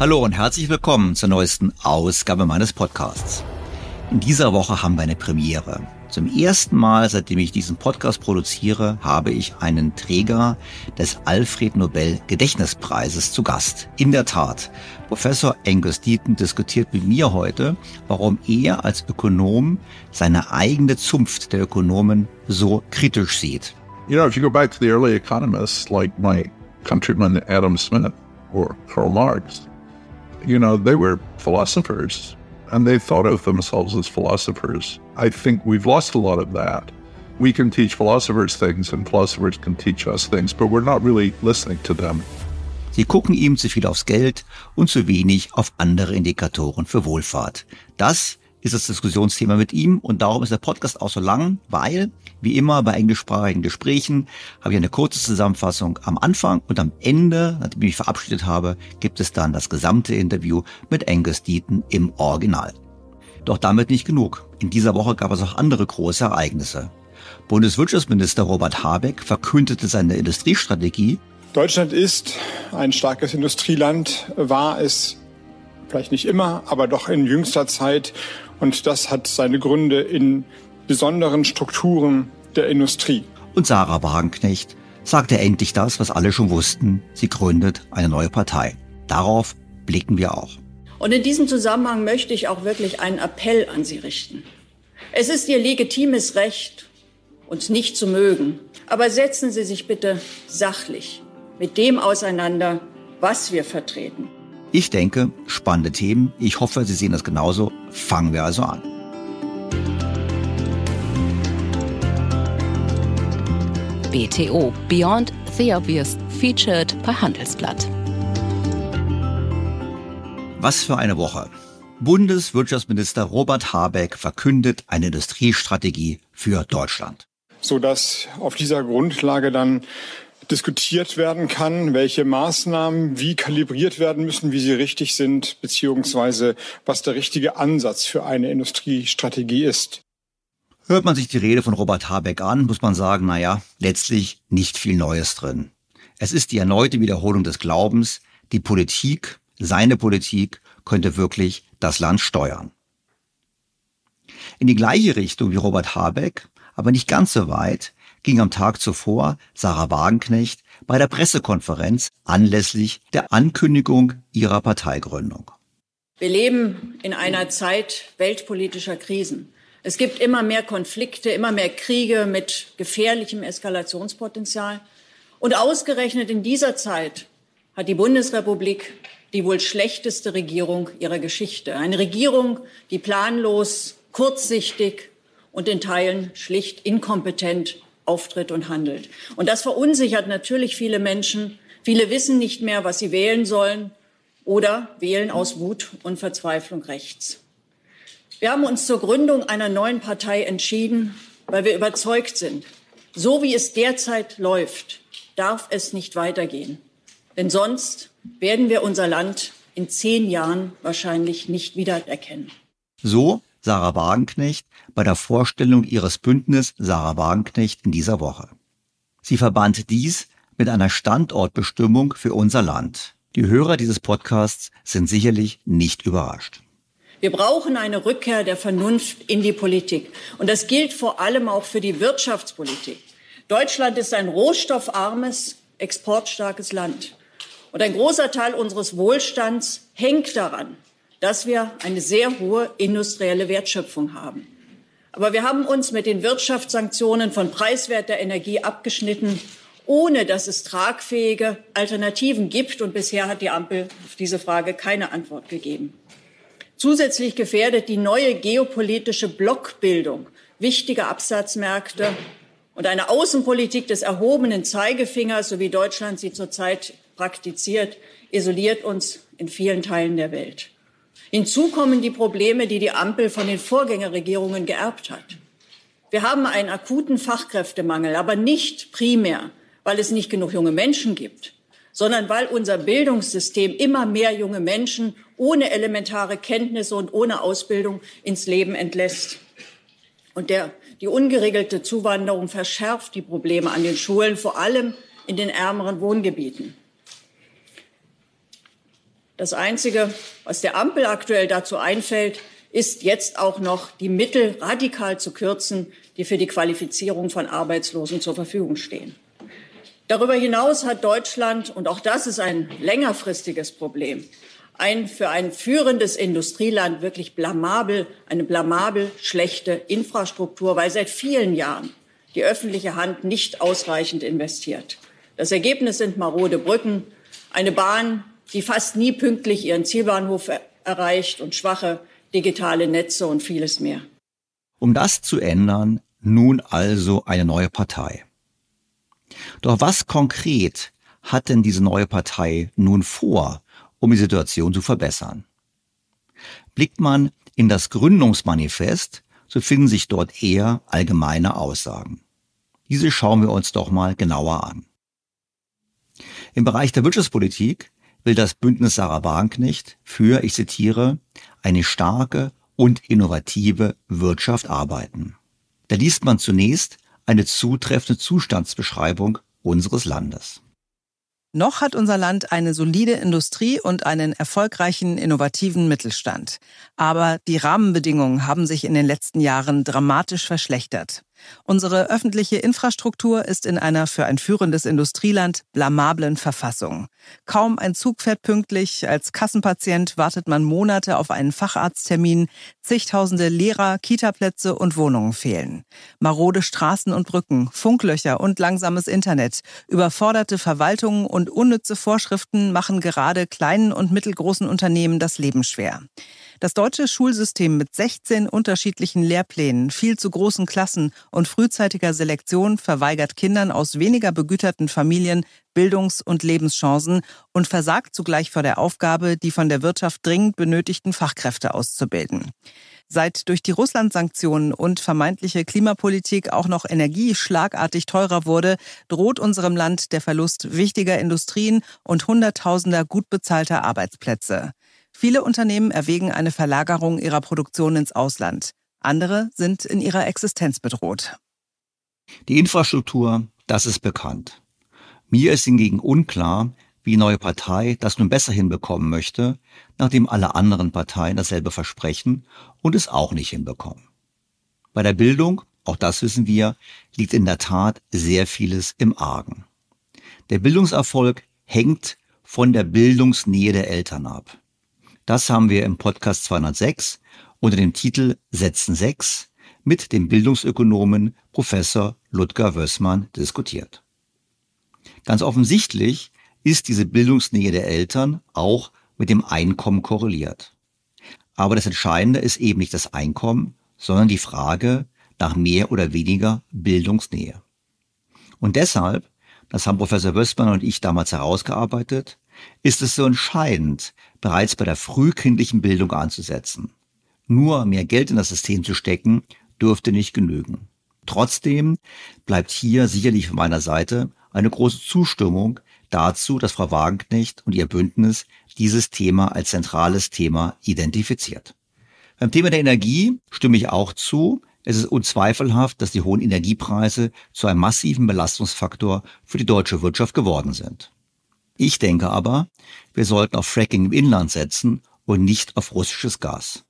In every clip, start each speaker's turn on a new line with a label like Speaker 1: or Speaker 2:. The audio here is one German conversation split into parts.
Speaker 1: Hallo und herzlich willkommen zur neuesten Ausgabe meines Podcasts. In dieser Woche haben wir eine Premiere. Zum ersten Mal, seitdem ich diesen Podcast produziere, habe ich einen Träger des Alfred Nobel Gedächtnispreises zu Gast. In der Tat, Professor Angus Deaton diskutiert mit mir heute, warum er als Ökonom seine eigene Zunft der Ökonomen so kritisch sieht.
Speaker 2: You know, if you go back to the early economists like my countryman Adam Smith or Karl Marx, you know, they were philosophers and they thought of themselves as philosophers. I think we've lost a lot of that. We can teach philosophers things and philosophers can teach us things, but we're not really listening to them.
Speaker 1: Sie gucken ihm zu viel aufs Geld und zu wenig auf andere Indikatoren für Wohlfahrt. Das ist das Diskussionsthema mit ihm und darum ist der Podcast auch so lang, weil, wie immer bei englischsprachigen Gesprächen, habe ich eine kurze Zusammenfassung am Anfang und am Ende, nachdem ich mich verabschiedet habe, gibt es dann das gesamte Interview mit Angus Deaton im Original. Doch damit nicht genug. In dieser Woche gab es auch andere große Ereignisse. Bundeswirtschaftsminister Robert Habeck verkündete seine Industriestrategie.
Speaker 3: Deutschland ist ein starkes Industrieland, war es vielleicht nicht immer, aber doch in jüngster Zeit. Und das hat seine Gründe in besonderen Strukturen der Industrie.
Speaker 1: Und Sarah Wagenknecht sagte endlich das, was alle schon wussten. Sie gründet eine neue Partei. Darauf blicken wir auch.
Speaker 4: Und in diesem Zusammenhang möchte ich auch wirklich einen Appell an Sie richten. Es ist Ihr legitimes Recht, uns nicht zu mögen. Aber setzen Sie sich bitte sachlich mit dem auseinander, was wir vertreten.
Speaker 1: Ich denke, spannende Themen. Ich hoffe, Sie sehen das genauso. Fangen wir also an.
Speaker 5: BTO Beyond the Obvious featured bei Handelsblatt.
Speaker 1: Was für eine Woche. Bundeswirtschaftsminister Robert Habeck verkündet eine Industriestrategie für Deutschland.
Speaker 3: Sodass auf dieser Grundlage dann diskutiert werden kann, welche Maßnahmen wie kalibriert werden müssen, wie sie richtig sind, beziehungsweise was der richtige Ansatz für eine Industriestrategie ist.
Speaker 1: Hört man sich die Rede von Robert Habeck an, muss man sagen, naja, letztlich nicht viel Neues drin. Es ist die erneute Wiederholung des Glaubens, die Politik seine Politik könnte wirklich das Land steuern. In die gleiche Richtung wie Robert Habeck, aber nicht ganz so weit, ging am Tag zuvor Sarah Wagenknecht bei der Pressekonferenz anlässlich der Ankündigung ihrer Parteigründung.
Speaker 4: Wir leben in einer Zeit weltpolitischer Krisen. Es gibt immer mehr Konflikte, immer mehr Kriege mit gefährlichem Eskalationspotenzial. Und ausgerechnet in dieser Zeit hat die Bundesrepublik die wohl schlechteste Regierung ihrer Geschichte. Eine Regierung, die planlos, kurzsichtig und in Teilen schlicht inkompetent auftritt und handelt. Und das verunsichert natürlich viele Menschen. Viele wissen nicht mehr, was sie wählen sollen oder wählen aus Wut und Verzweiflung rechts. Wir haben uns zur Gründung einer neuen Partei entschieden, weil wir überzeugt sind, so wie es derzeit läuft, darf es nicht weitergehen. Denn sonst werden wir unser Land in zehn Jahren wahrscheinlich nicht wiedererkennen.
Speaker 1: So Sarah Wagenknecht bei der Vorstellung ihres Bündnis Sarah Wagenknecht in dieser Woche. Sie verband dies mit einer Standortbestimmung für unser Land. Die Hörer dieses Podcasts sind sicherlich nicht überrascht.
Speaker 4: Wir brauchen eine Rückkehr der Vernunft in die Politik. Und das gilt vor allem auch für die Wirtschaftspolitik. Deutschland ist ein rohstoffarmes, exportstarkes Land. Und ein großer Teil unseres Wohlstands hängt daran, dass wir eine sehr hohe industrielle Wertschöpfung haben. Aber wir haben uns mit den Wirtschaftssanktionen von preiswerter Energie abgeschnitten, ohne dass es tragfähige Alternativen gibt. Und bisher hat die Ampel auf diese Frage keine Antwort gegeben. Zusätzlich gefährdet die neue geopolitische Blockbildung wichtige Absatzmärkte und eine Außenpolitik des erhobenen Zeigefingers, so wie Deutschland sie zurzeit praktiziert, isoliert uns in vielen Teilen der Welt. Hinzu kommen die Probleme, die die Ampel von den Vorgängerregierungen geerbt hat. Wir haben einen akuten Fachkräftemangel, aber nicht primär, weil es nicht genug junge Menschen gibt, sondern weil unser Bildungssystem immer mehr junge Menschen ohne elementare Kenntnisse und ohne Ausbildung ins Leben entlässt. Und der, die ungeregelte Zuwanderung verschärft die Probleme an den Schulen, vor allem in den ärmeren Wohngebieten. Das Einzige, was der Ampel aktuell dazu einfällt, ist jetzt auch noch die Mittel radikal zu kürzen, die für die Qualifizierung von Arbeitslosen zur Verfügung stehen. Darüber hinaus hat Deutschland, und auch das ist ein längerfristiges Problem, ein für ein führendes Industrieland wirklich blamabel, eine blamabel schlechte Infrastruktur, weil seit vielen Jahren die öffentliche Hand nicht ausreichend investiert. Das Ergebnis sind marode Brücken, eine Bahn, die fast nie pünktlich ihren Zielbahnhof erreicht und schwache digitale Netze und vieles mehr.
Speaker 1: Um das zu ändern, nun also eine neue Partei. Doch was konkret hat denn diese neue Partei nun vor, um die Situation zu verbessern? Blickt man in das Gründungsmanifest, so finden sich dort eher allgemeine Aussagen. Diese schauen wir uns doch mal genauer an. Im Bereich der Wirtschaftspolitik will das Bündnis Sarah Wagenknecht für, ich zitiere, eine starke und innovative Wirtschaft arbeiten. Da liest man zunächst eine zutreffende Zustandsbeschreibung unseres Landes.
Speaker 6: Noch hat unser Land eine solide Industrie und einen erfolgreichen, innovativen Mittelstand. Aber die Rahmenbedingungen haben sich in den letzten Jahren dramatisch verschlechtert. Unsere öffentliche Infrastruktur ist in einer für ein führendes Industrieland blamablen Verfassung. Kaum ein Zug fährt pünktlich, als Kassenpatient wartet man Monate auf einen Facharzttermin, zigtausende Lehrer, Kitaplätze und Wohnungen fehlen. Marode Straßen und Brücken, Funklöcher und langsames Internet, überforderte Verwaltungen und unnütze Vorschriften machen gerade kleinen und mittelgroßen Unternehmen das Leben schwer. Das deutsche Schulsystem mit 16 unterschiedlichen Lehrplänen, viel zu großen Klassen und frühzeitiger Selektion verweigert Kindern aus weniger begüterten Familien Bildungs- und Lebenschancen und versagt zugleich vor der Aufgabe, die von der Wirtschaft dringend benötigten Fachkräfte auszubilden. Seit durch die Russland-Sanktionen und vermeintliche Klimapolitik auch noch Energie schlagartig teurer wurde, droht unserem Land der Verlust wichtiger Industrien und Hunderttausender gut bezahlter Arbeitsplätze. Viele Unternehmen erwägen eine Verlagerung ihrer Produktion ins Ausland. Andere sind in ihrer Existenz bedroht.
Speaker 1: Die Infrastruktur, das ist bekannt. Mir ist hingegen unklar, wie neue Partei das nun besser hinbekommen möchte, nachdem alle anderen Parteien dasselbe versprechen und es auch nicht hinbekommen. Bei der Bildung, auch das wissen wir, liegt in der Tat sehr vieles im Argen. Der Bildungserfolg hängt von der Bildungsnähe der Eltern ab. Das haben wir im Podcast 206 unter dem Titel Sätzen 6 mit dem Bildungsökonomen Professor Ludger Wössmann diskutiert. Ganz offensichtlich ist diese Bildungsnähe der Eltern auch mit dem Einkommen korreliert. Aber das Entscheidende ist eben nicht das Einkommen, sondern die Frage nach mehr oder weniger Bildungsnähe. Und deshalb, das haben Professor Wössmann und ich damals herausgearbeitet, ist es so entscheidend, bereits bei der frühkindlichen Bildung anzusetzen. Nur mehr Geld in das System zu stecken, dürfte nicht genügen. Trotzdem bleibt hier sicherlich von meiner Seite eine große Zustimmung dazu, dass Frau Wagenknecht und ihr Bündnis dieses Thema als zentrales Thema identifiziert. Beim Thema der Energie stimme ich auch zu. Es ist unzweifelhaft, dass die hohen Energiepreise zu einem massiven Belastungsfaktor für die deutsche Wirtschaft geworden sind. Ich denke aber, wir sollten auf Fracking im Inland setzen und nicht auf russisches Gas.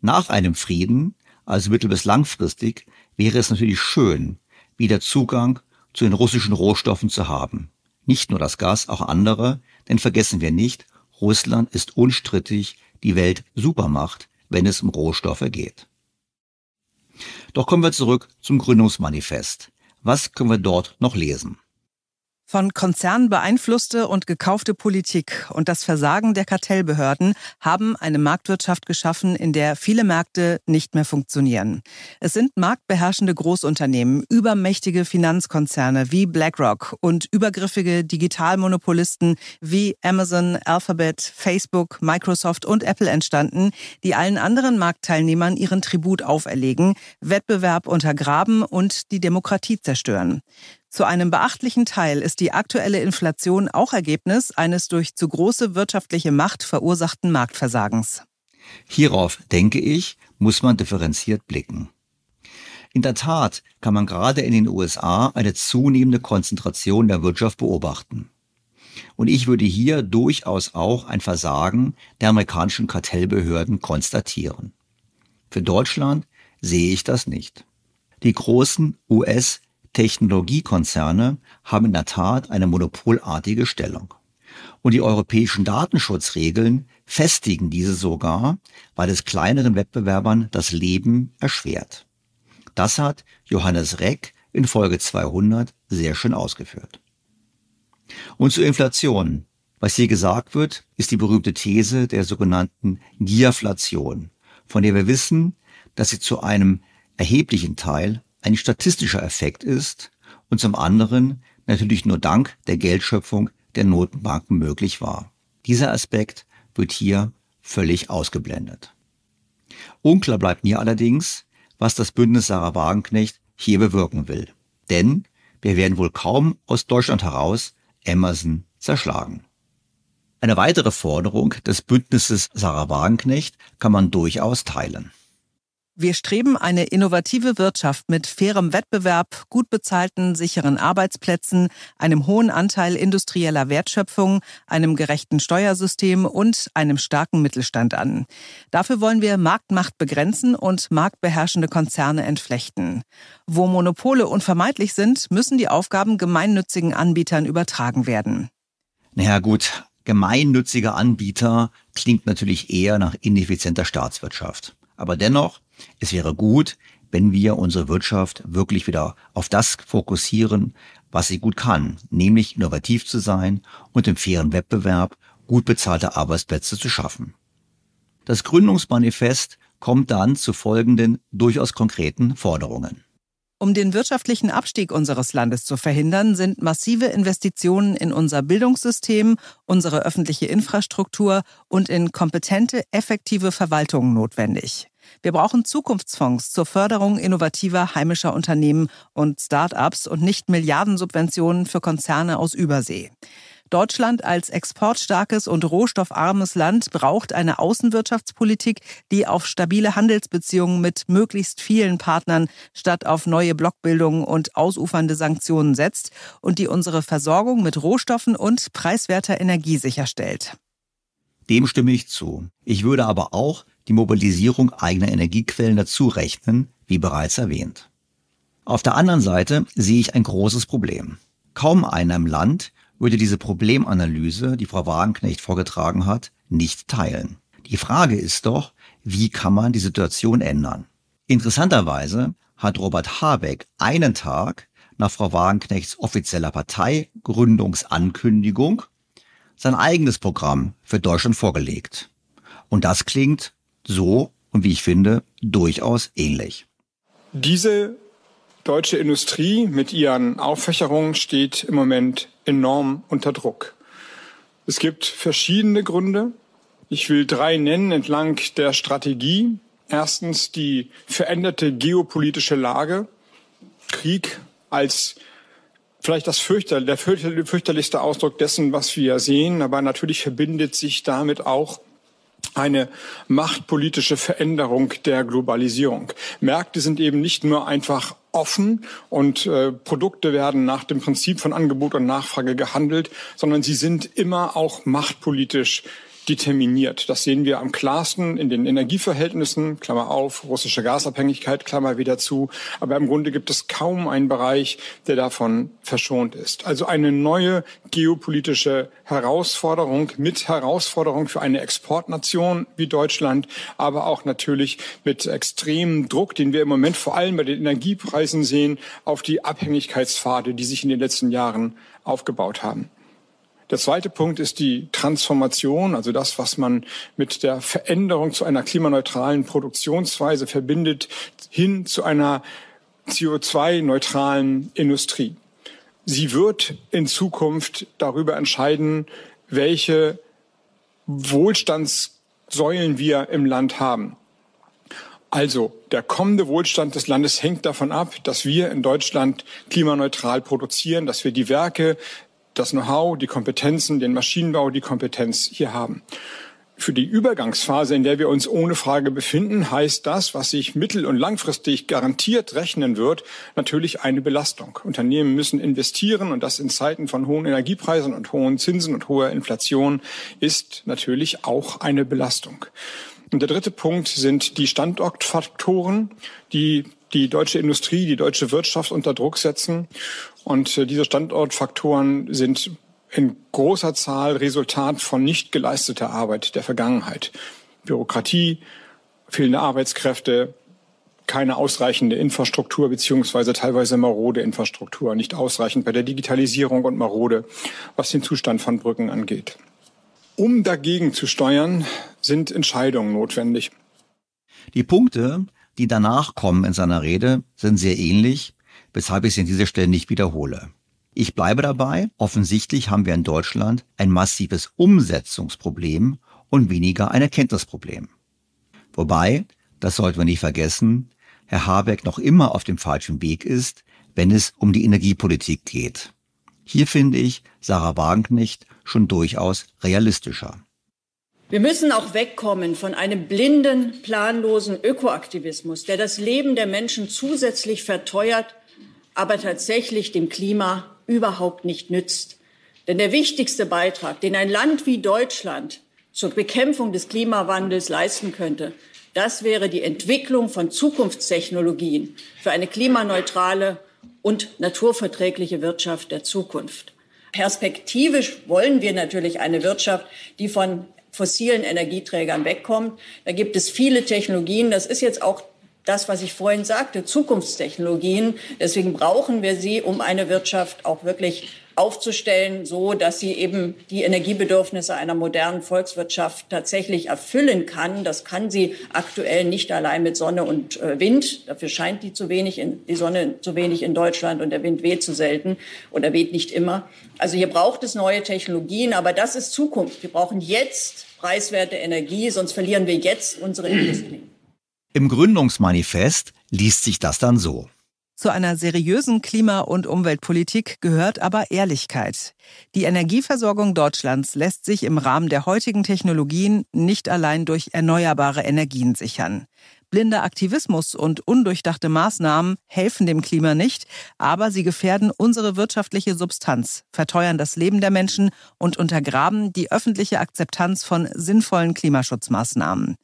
Speaker 1: Nach einem Frieden, also mittel- bis langfristig, wäre es natürlich schön, wieder Zugang zu den russischen Rohstoffen zu haben. Nicht nur das Gas, auch andere, denn vergessen wir nicht, Russland ist unstrittig die Welt-Supermacht, wenn es um Rohstoffe geht. Doch kommen wir zurück zum Gründungsmanifest. Was können wir dort noch lesen?
Speaker 6: Von Konzernen beeinflusste und gekaufte Politik und das Versagen der Kartellbehörden haben eine Marktwirtschaft geschaffen, in der viele Märkte nicht mehr funktionieren. Es sind marktbeherrschende Großunternehmen, übermächtige Finanzkonzerne wie BlackRock und übergriffige Digitalmonopolisten wie Amazon, Alphabet, Facebook, Microsoft und Apple entstanden, die allen anderen Marktteilnehmern ihren Tribut auferlegen, Wettbewerb untergraben und die Demokratie zerstören. Zu einem beachtlichen Teil ist die aktuelle Inflation auch Ergebnis eines durch zu große wirtschaftliche Macht verursachten Marktversagens.
Speaker 1: Hierauf, denke ich, muss man differenziert blicken. In der Tat kann man gerade in den USA eine zunehmende Konzentration der Wirtschaft beobachten. Und ich würde hier durchaus auch ein Versagen der amerikanischen Kartellbehörden konstatieren. Für Deutschland sehe ich das nicht. Die großen US Technologiekonzerne haben in der Tat eine monopolartige Stellung. Und die europäischen Datenschutzregeln festigen diese sogar, weil es kleineren Wettbewerbern das Leben erschwert. Das hat Johannes Reck in Folge 200 sehr schön ausgeführt. Und zur Inflation. Was hier gesagt wird, ist die berühmte These der sogenannten Gierflation, von der wir wissen, dass sie zu einem erheblichen Teil ein statistischer Effekt ist und zum anderen natürlich nur dank der Geldschöpfung der Notenbanken möglich war. Dieser Aspekt wird hier völlig ausgeblendet. Unklar bleibt mir allerdings, was das Bündnis Sarah Wagenknecht hier bewirken will. Denn wir werden wohl kaum aus Deutschland heraus Emerson zerschlagen. Eine weitere Forderung des Bündnisses Sarah Wagenknecht kann man durchaus teilen.
Speaker 6: Wir streben eine innovative Wirtschaft mit fairem Wettbewerb, gut bezahlten, sicheren Arbeitsplätzen, einem hohen Anteil industrieller Wertschöpfung, einem gerechten Steuersystem und einem starken Mittelstand an. Dafür wollen wir Marktmacht begrenzen und marktbeherrschende Konzerne entflechten. Wo Monopole unvermeidlich sind, müssen die Aufgaben gemeinnützigen Anbietern übertragen werden.
Speaker 1: Naja gut, gemeinnützige Anbieter klingt natürlich eher nach ineffizienter Staatswirtschaft. Aber dennoch, es wäre gut, wenn wir unsere Wirtschaft wirklich wieder auf das fokussieren, was sie gut kann, nämlich innovativ zu sein und im fairen Wettbewerb gut bezahlte Arbeitsplätze zu schaffen. Das Gründungsmanifest kommt dann zu folgenden durchaus konkreten Forderungen.
Speaker 6: Um den wirtschaftlichen Abstieg unseres Landes zu verhindern, sind massive Investitionen in unser Bildungssystem, unsere öffentliche Infrastruktur und in kompetente, effektive Verwaltung notwendig. Wir brauchen Zukunftsfonds zur Förderung innovativer heimischer Unternehmen und Start-ups und nicht Milliardensubventionen für Konzerne aus Übersee. Deutschland als exportstarkes und rohstoffarmes Land braucht eine Außenwirtschaftspolitik, die auf stabile Handelsbeziehungen mit möglichst vielen Partnern statt auf neue Blockbildungen und ausufernde Sanktionen setzt und die unsere Versorgung mit Rohstoffen und preiswerter Energie sicherstellt.
Speaker 1: Dem stimme ich zu. Ich würde aber auch die Mobilisierung eigener Energiequellen dazu rechnen, wie bereits erwähnt. Auf der anderen Seite sehe ich ein großes Problem. Kaum einer im Land würde diese Problemanalyse, die Frau Wagenknecht vorgetragen hat, nicht teilen. Die Frage ist doch, wie kann man die Situation ändern? Interessanterweise hat Robert Habeck einen Tag nach Frau Wagenknechts offizieller Parteigründungsankündigung sein eigenes Programm für Deutschland vorgelegt. Und das klingt so und wie ich finde durchaus ähnlich.
Speaker 3: Diese deutsche Industrie mit ihren Auffächerungen steht im Moment enorm unter Druck. Es gibt verschiedene Gründe. Ich will drei nennen entlang der Strategie. Erstens die veränderte geopolitische Lage. Krieg als vielleicht das fürchter, der fürchterlichste Ausdruck dessen, was wir sehen. Aber natürlich verbindet sich damit auch eine machtpolitische Veränderung der Globalisierung. Märkte sind eben nicht nur einfach offen und äh, Produkte werden nach dem Prinzip von Angebot und Nachfrage gehandelt, sondern sie sind immer auch machtpolitisch determiniert. Das sehen wir am klarsten in den Energieverhältnissen, Klammer auf, russische Gasabhängigkeit, Klammer wieder zu. Aber im Grunde gibt es kaum einen Bereich, der davon verschont ist. Also eine neue geopolitische Herausforderung mit Herausforderung für eine Exportnation wie Deutschland, aber auch natürlich mit extremem Druck, den wir im Moment vor allem bei den Energiepreisen sehen, auf die Abhängigkeitspfade, die sich in den letzten Jahren aufgebaut haben. Der zweite Punkt ist die Transformation, also das, was man mit der Veränderung zu einer klimaneutralen Produktionsweise verbindet, hin zu einer CO2-neutralen Industrie. Sie wird in Zukunft darüber entscheiden, welche Wohlstandssäulen wir im Land haben. Also der kommende Wohlstand des Landes hängt davon ab, dass wir in Deutschland klimaneutral produzieren, dass wir die Werke das Know-how, die Kompetenzen, den Maschinenbau, die Kompetenz hier haben. Für die Übergangsphase, in der wir uns ohne Frage befinden, heißt das, was sich mittel- und langfristig garantiert rechnen wird, natürlich eine Belastung. Unternehmen müssen investieren und das in Zeiten von hohen Energiepreisen und hohen Zinsen und hoher Inflation ist natürlich auch eine Belastung. Und der dritte Punkt sind die Standortfaktoren, die die deutsche Industrie, die deutsche Wirtschaft unter Druck setzen. Und äh, diese Standortfaktoren sind in großer Zahl Resultat von nicht geleisteter Arbeit der Vergangenheit. Bürokratie, fehlende Arbeitskräfte, keine ausreichende Infrastruktur beziehungsweise teilweise marode Infrastruktur, nicht ausreichend bei der Digitalisierung und marode, was den Zustand von Brücken angeht. Um dagegen zu steuern, sind Entscheidungen notwendig.
Speaker 1: Die Punkte, die danach kommen in seiner Rede, sind sehr ähnlich, weshalb ich sie an dieser Stelle nicht wiederhole. Ich bleibe dabei, offensichtlich haben wir in Deutschland ein massives Umsetzungsproblem und weniger ein Erkenntnisproblem. Wobei, das sollten wir nicht vergessen, Herr Habeck noch immer auf dem falschen Weg ist, wenn es um die Energiepolitik geht. Hier finde ich Sarah Wagenknecht schon durchaus realistischer.
Speaker 4: Wir müssen auch wegkommen von einem blinden, planlosen Ökoaktivismus, der das Leben der Menschen zusätzlich verteuert, aber tatsächlich dem Klima überhaupt nicht nützt. Denn der wichtigste Beitrag, den ein Land wie Deutschland zur Bekämpfung des Klimawandels leisten könnte, das wäre die Entwicklung von Zukunftstechnologien für eine klimaneutrale und naturverträgliche Wirtschaft der Zukunft. Perspektivisch wollen wir natürlich eine Wirtschaft, die von fossilen Energieträgern wegkommt. Da gibt es viele Technologien. Das ist jetzt auch das, was ich vorhin sagte, Zukunftstechnologien. Deswegen brauchen wir sie, um eine Wirtschaft auch wirklich aufzustellen, so dass sie eben die Energiebedürfnisse einer modernen Volkswirtschaft tatsächlich erfüllen kann. Das kann sie aktuell nicht allein mit Sonne und äh, Wind. Dafür scheint die zu wenig in, die Sonne zu wenig in Deutschland und der Wind weht zu selten oder weht nicht immer. Also hier braucht es neue Technologien, aber das ist Zukunft. Wir brauchen jetzt preiswerte Energie, sonst verlieren wir jetzt unsere Industrie.
Speaker 1: Im Gründungsmanifest liest sich das dann so.
Speaker 6: Zu einer seriösen Klima- und Umweltpolitik gehört aber Ehrlichkeit. Die Energieversorgung Deutschlands lässt sich im Rahmen der heutigen Technologien nicht allein durch erneuerbare Energien sichern. Blinder Aktivismus und undurchdachte Maßnahmen helfen dem Klima nicht, aber sie gefährden unsere wirtschaftliche Substanz, verteuern das Leben der Menschen und untergraben die öffentliche Akzeptanz von sinnvollen Klimaschutzmaßnahmen.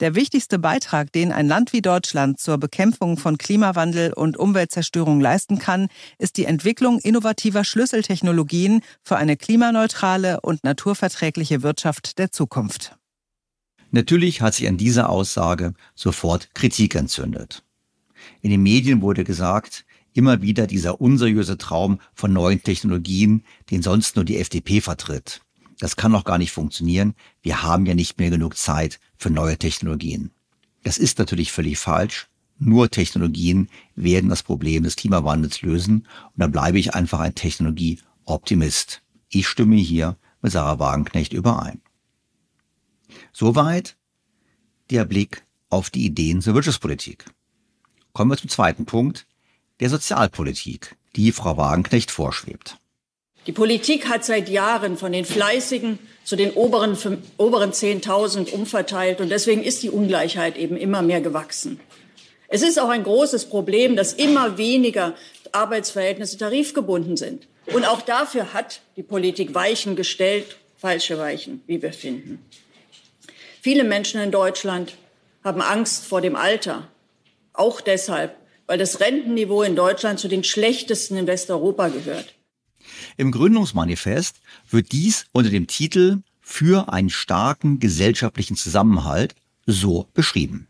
Speaker 6: Der wichtigste Beitrag, den ein Land wie Deutschland zur Bekämpfung von Klimawandel und Umweltzerstörung leisten kann, ist die Entwicklung innovativer Schlüsseltechnologien für eine klimaneutrale und naturverträgliche Wirtschaft der Zukunft.
Speaker 1: Natürlich hat sich an dieser Aussage sofort Kritik entzündet. In den Medien wurde gesagt, immer wieder dieser unseriöse Traum von neuen Technologien, den sonst nur die FDP vertritt. Das kann doch gar nicht funktionieren. Wir haben ja nicht mehr genug Zeit für neue Technologien. Das ist natürlich völlig falsch. Nur Technologien werden das Problem des Klimawandels lösen. Und da bleibe ich einfach ein Technologieoptimist. Ich stimme hier mit Sarah Wagenknecht überein. Soweit der Blick auf die Ideen zur Wirtschaftspolitik. Kommen wir zum zweiten Punkt, der Sozialpolitik, die Frau Wagenknecht vorschwebt.
Speaker 4: Die Politik hat seit Jahren von den Fleißigen zu den oberen, oberen 10.000 umverteilt und deswegen ist die Ungleichheit eben immer mehr gewachsen. Es ist auch ein großes Problem, dass immer weniger Arbeitsverhältnisse tarifgebunden sind. Und auch dafür hat die Politik Weichen gestellt, falsche Weichen, wie wir finden. Viele Menschen in Deutschland haben Angst vor dem Alter, auch deshalb, weil das Rentenniveau in Deutschland zu den schlechtesten in Westeuropa gehört.
Speaker 1: Im Gründungsmanifest wird dies unter dem Titel Für einen starken gesellschaftlichen Zusammenhalt so beschrieben.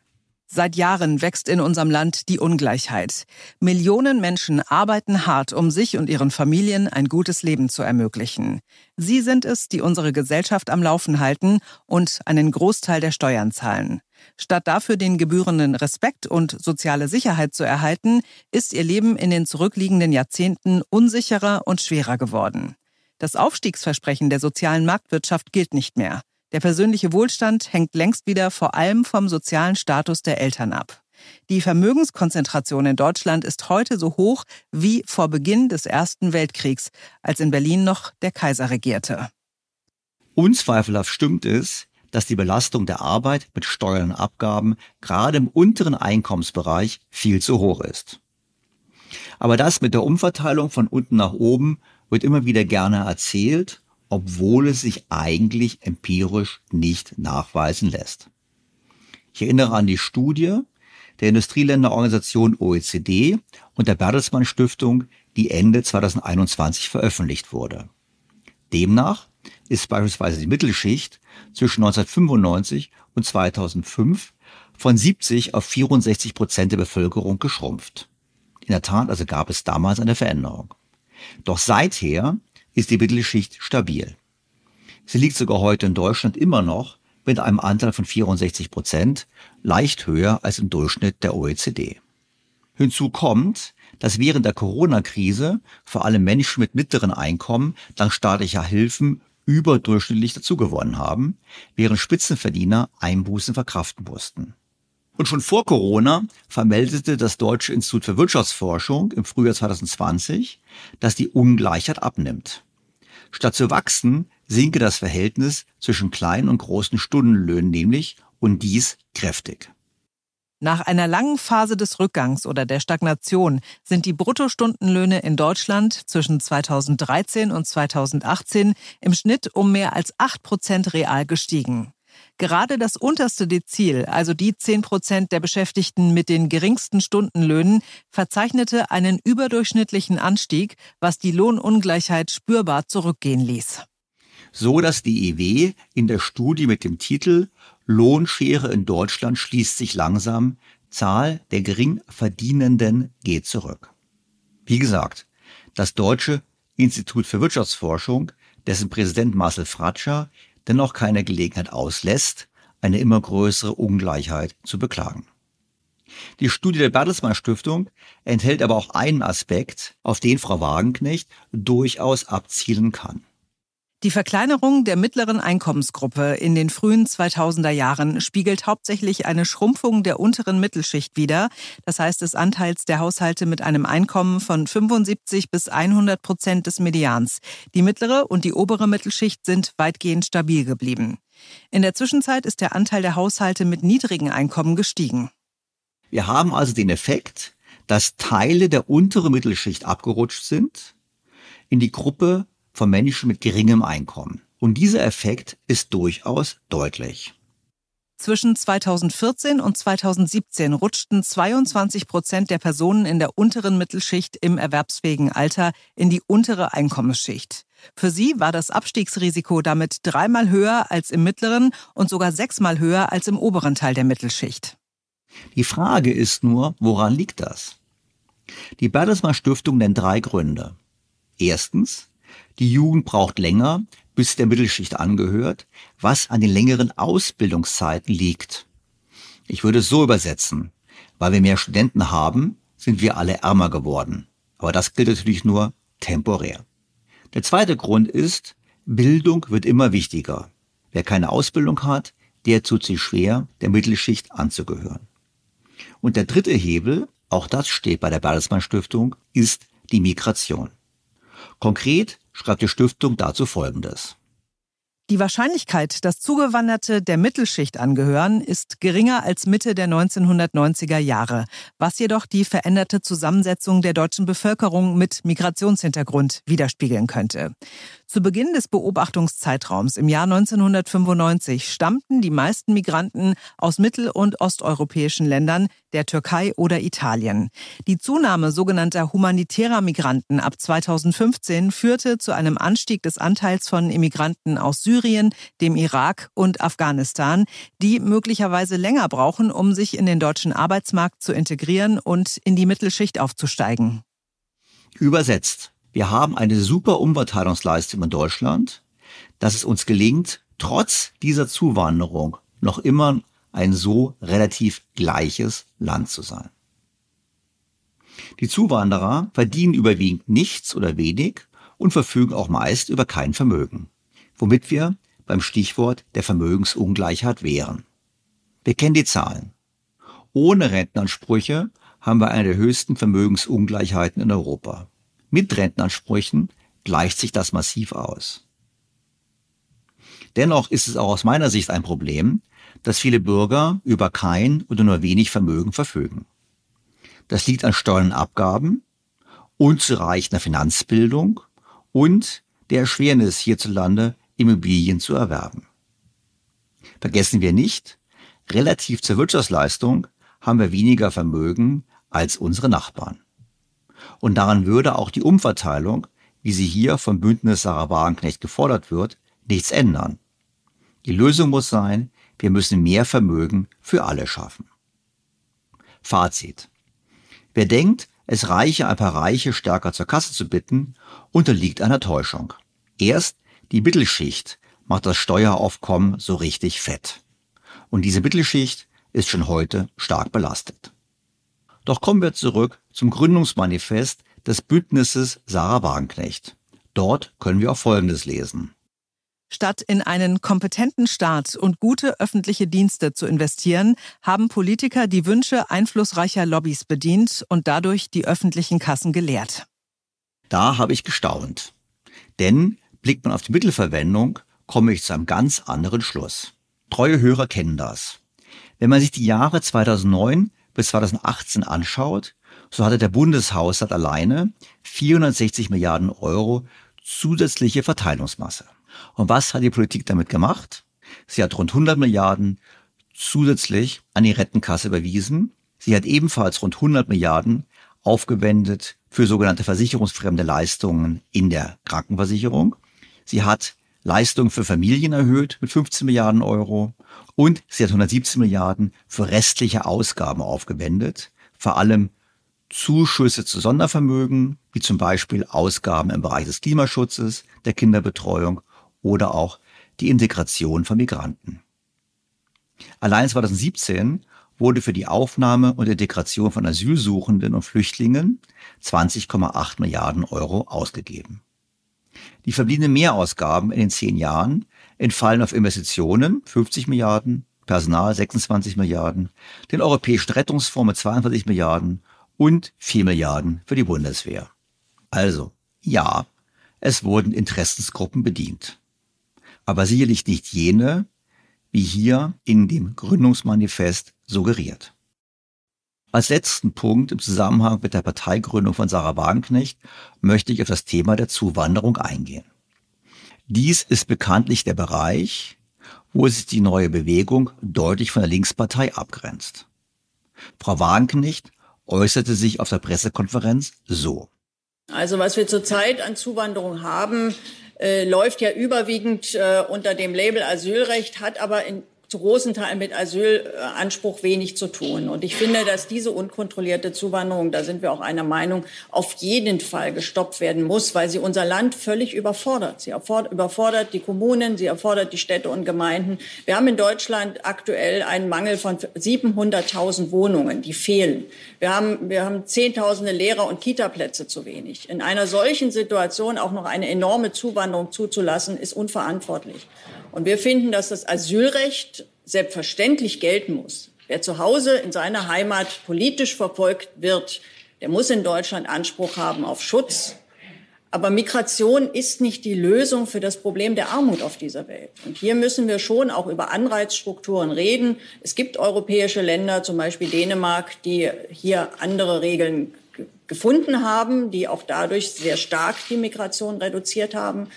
Speaker 6: Seit Jahren wächst in unserem Land die Ungleichheit. Millionen Menschen arbeiten hart, um sich und ihren Familien ein gutes Leben zu ermöglichen. Sie sind es, die unsere Gesellschaft am Laufen halten und einen Großteil der Steuern zahlen. Statt dafür den gebührenden Respekt und soziale Sicherheit zu erhalten, ist ihr Leben in den zurückliegenden Jahrzehnten unsicherer und schwerer geworden. Das Aufstiegsversprechen der sozialen Marktwirtschaft gilt nicht mehr. Der persönliche Wohlstand hängt längst wieder vor allem vom sozialen Status der Eltern ab. Die Vermögenskonzentration in Deutschland ist heute so hoch wie vor Beginn des Ersten Weltkriegs, als in Berlin noch der Kaiser regierte.
Speaker 1: Unzweifelhaft stimmt es, dass die Belastung der Arbeit mit Steuern und Abgaben gerade im unteren Einkommensbereich viel zu hoch ist. Aber das mit der Umverteilung von unten nach oben wird immer wieder gerne erzählt, obwohl es sich eigentlich empirisch nicht nachweisen lässt. Ich erinnere an die Studie der Industrieländerorganisation OECD und der Bertelsmann Stiftung, die Ende 2021 veröffentlicht wurde. Demnach ist beispielsweise die Mittelschicht zwischen 1995 und 2005 von 70 auf 64 Prozent der Bevölkerung geschrumpft. In der Tat also gab es damals eine Veränderung. Doch seither ist die Mittelschicht stabil. Sie liegt sogar heute in Deutschland immer noch mit einem Anteil von 64 Prozent, leicht höher als im Durchschnitt der OECD. Hinzu kommt, dass während der Corona-Krise vor allem Menschen mit mittleren Einkommen dank staatlicher Hilfen überdurchschnittlich dazugewonnen haben, während Spitzenverdiener Einbußen verkraften mussten. Und schon vor Corona vermeldete das Deutsche Institut für Wirtschaftsforschung im Frühjahr 2020, dass die Ungleichheit abnimmt. Statt zu wachsen, sinke das Verhältnis zwischen kleinen und großen Stundenlöhnen nämlich und dies kräftig.
Speaker 6: Nach einer langen Phase des Rückgangs oder der Stagnation sind die Bruttostundenlöhne in Deutschland zwischen 2013 und 2018 im Schnitt um mehr als 8 Prozent real gestiegen. Gerade das unterste Dezil, also die 10 Prozent der Beschäftigten mit den geringsten Stundenlöhnen, verzeichnete einen überdurchschnittlichen Anstieg, was die Lohnungleichheit spürbar zurückgehen ließ.
Speaker 1: So dass die IW in der Studie mit dem Titel Lohnschere in Deutschland schließt sich langsam, Zahl der Geringverdienenden geht zurück. Wie gesagt, das Deutsche Institut für Wirtschaftsforschung, dessen Präsident Marcel Fratscher dennoch keine Gelegenheit auslässt, eine immer größere Ungleichheit zu beklagen. Die Studie der Bertelsmann Stiftung enthält aber auch einen Aspekt, auf den Frau Wagenknecht durchaus abzielen kann.
Speaker 6: Die Verkleinerung der mittleren Einkommensgruppe in den frühen 2000er Jahren spiegelt hauptsächlich eine Schrumpfung der unteren Mittelschicht wider, das heißt des Anteils der Haushalte mit einem Einkommen von 75 bis 100 Prozent des Medians. Die mittlere und die obere Mittelschicht sind weitgehend stabil geblieben. In der Zwischenzeit ist der Anteil der Haushalte mit niedrigen Einkommen gestiegen.
Speaker 1: Wir haben also den Effekt, dass Teile der unteren Mittelschicht abgerutscht sind in die Gruppe von Menschen mit geringem Einkommen. Und dieser Effekt ist durchaus deutlich.
Speaker 6: Zwischen 2014 und 2017 rutschten 22 Prozent der Personen in der unteren Mittelschicht im erwerbsfähigen Alter in die untere Einkommensschicht. Für sie war das Abstiegsrisiko damit dreimal höher als im mittleren und sogar sechsmal höher als im oberen Teil der Mittelschicht.
Speaker 1: Die Frage ist nur, woran liegt das? Die Bertelsmann Stiftung nennt drei Gründe. Erstens, die Jugend braucht länger, bis der Mittelschicht angehört, was an den längeren Ausbildungszeiten liegt. Ich würde es so übersetzen. Weil wir mehr Studenten haben, sind wir alle ärmer geworden. Aber das gilt natürlich nur temporär. Der zweite Grund ist, Bildung wird immer wichtiger. Wer keine Ausbildung hat, der tut sich schwer, der Mittelschicht anzugehören. Und der dritte Hebel, auch das steht bei der Bertelsmann Stiftung, ist die Migration. Konkret schreibt die Stiftung dazu Folgendes.
Speaker 6: Die Wahrscheinlichkeit, dass Zugewanderte der Mittelschicht angehören, ist geringer als Mitte der 1990er Jahre, was jedoch die veränderte Zusammensetzung der deutschen Bevölkerung mit Migrationshintergrund widerspiegeln könnte. Zu Beginn des Beobachtungszeitraums im Jahr 1995 stammten die meisten Migranten aus mittel- und osteuropäischen Ländern, der Türkei oder Italien. Die Zunahme sogenannter humanitärer Migranten ab 2015 führte zu einem Anstieg des Anteils von Immigranten aus Syrien, dem Irak und Afghanistan, die möglicherweise länger brauchen, um sich in den deutschen Arbeitsmarkt zu integrieren und in die Mittelschicht aufzusteigen.
Speaker 1: Übersetzt. Wir haben eine super Umverteilungsleistung in Deutschland, dass es uns gelingt, trotz dieser Zuwanderung noch immer ein so relativ gleiches Land zu sein. Die Zuwanderer verdienen überwiegend nichts oder wenig und verfügen auch meist über kein Vermögen, womit wir beim Stichwort der Vermögensungleichheit wären. Wir kennen die Zahlen. Ohne Rentenansprüche haben wir eine der höchsten Vermögensungleichheiten in Europa. Mit Rentenansprüchen gleicht sich das massiv aus. Dennoch ist es auch aus meiner Sicht ein Problem, dass viele Bürger über kein oder nur wenig Vermögen verfügen. Das liegt an Steuern und Abgaben, unzureichender Finanzbildung und der Erschwernis hierzulande Immobilien zu erwerben. Vergessen wir nicht, relativ zur Wirtschaftsleistung haben wir weniger Vermögen als unsere Nachbarn. Und daran würde auch die Umverteilung, wie sie hier vom Bündnis Sarah Wagenknecht gefordert wird, nichts ändern. Die Lösung muss sein, wir müssen mehr Vermögen für alle schaffen. Fazit. Wer denkt, es reiche, ein paar Reiche stärker zur Kasse zu bitten, unterliegt einer Täuschung. Erst die Mittelschicht macht das Steueraufkommen so richtig fett. Und diese Mittelschicht ist schon heute stark belastet. Doch kommen wir zurück zum Gründungsmanifest des Bündnisses Sarah Wagenknecht. Dort können wir auch Folgendes lesen.
Speaker 6: Statt in einen kompetenten Staat und gute öffentliche Dienste zu investieren, haben Politiker die Wünsche einflussreicher Lobbys bedient und dadurch die öffentlichen Kassen geleert.
Speaker 1: Da habe ich gestaunt. Denn blickt man auf die Mittelverwendung, komme ich zu einem ganz anderen Schluss. Treue Hörer kennen das. Wenn man sich die Jahre 2009 bis 2018 anschaut, so hatte der Bundeshaushalt alleine 460 Milliarden Euro zusätzliche Verteilungsmasse. Und was hat die Politik damit gemacht? Sie hat rund 100 Milliarden zusätzlich an die Rentenkasse überwiesen. Sie hat ebenfalls rund 100 Milliarden aufgewendet für sogenannte versicherungsfremde Leistungen in der Krankenversicherung. Sie hat Leistungen für Familien erhöht mit 15 Milliarden Euro und sie hat 117 Milliarden für restliche Ausgaben aufgewendet, vor allem Zuschüsse zu Sondervermögen, wie zum Beispiel Ausgaben im Bereich des Klimaschutzes, der Kinderbetreuung oder auch die Integration von Migranten. Allein 2017 wurde für die Aufnahme und Integration von Asylsuchenden und Flüchtlingen 20,8 Milliarden Euro ausgegeben. Die verbliebenen Mehrausgaben in den zehn Jahren entfallen auf Investitionen 50 Milliarden, Personal 26 Milliarden, den Europäischen Rettungsfonds mit 42 Milliarden und 4 Milliarden für die Bundeswehr. Also, ja, es wurden Interessensgruppen bedient. Aber sicherlich nicht jene, wie hier in dem Gründungsmanifest suggeriert. Als letzten Punkt im Zusammenhang mit der Parteigründung von Sarah Wagenknecht möchte ich auf das Thema der Zuwanderung eingehen. Dies ist bekanntlich der Bereich, wo sich die neue Bewegung deutlich von der Linkspartei abgrenzt. Frau Wagenknecht äußerte sich auf der Pressekonferenz so.
Speaker 4: Also was wir zurzeit an Zuwanderung haben, äh, läuft ja überwiegend äh, unter dem Label Asylrecht, hat aber in zu großen Teilen mit Asylanspruch wenig zu tun. Und ich finde, dass diese unkontrollierte Zuwanderung, da sind wir auch einer Meinung, auf jeden Fall gestoppt werden muss, weil sie unser Land völlig überfordert. Sie überfordert die Kommunen, sie erfordert die Städte und Gemeinden. Wir haben in Deutschland aktuell einen Mangel von 700.000 Wohnungen, die fehlen. Wir haben, wir haben Zehntausende Lehrer- und Kitaplätze zu wenig. In einer solchen Situation auch noch eine enorme Zuwanderung zuzulassen, ist unverantwortlich. Und wir finden, dass das Asylrecht selbstverständlich gelten muss. Wer zu Hause in seiner Heimat politisch verfolgt wird, der muss in Deutschland Anspruch haben auf Schutz. Aber Migration ist nicht die Lösung für das Problem der Armut auf dieser Welt. Und hier müssen wir schon auch über Anreizstrukturen reden. Es gibt europäische Länder, zum Beispiel Dänemark, die hier andere Regeln gefunden haben, die auch dadurch sehr stark die Migration reduziert haben.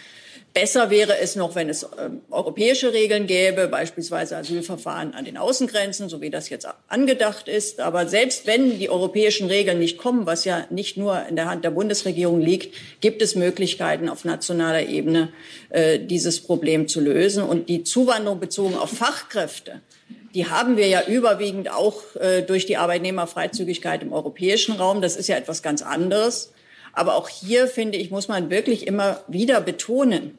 Speaker 4: Besser wäre es noch, wenn es äh, europäische Regeln gäbe, beispielsweise Asylverfahren an den Außengrenzen, so wie das jetzt angedacht ist. Aber selbst wenn die europäischen Regeln nicht kommen, was ja nicht nur in der Hand der Bundesregierung liegt, gibt es Möglichkeiten auf nationaler Ebene, äh, dieses Problem zu lösen. Und die Zuwanderung bezogen auf Fachkräfte, die haben wir ja überwiegend auch äh, durch die Arbeitnehmerfreizügigkeit im europäischen Raum. Das ist ja etwas ganz anderes. Aber auch hier, finde ich, muss man wirklich immer wieder betonen,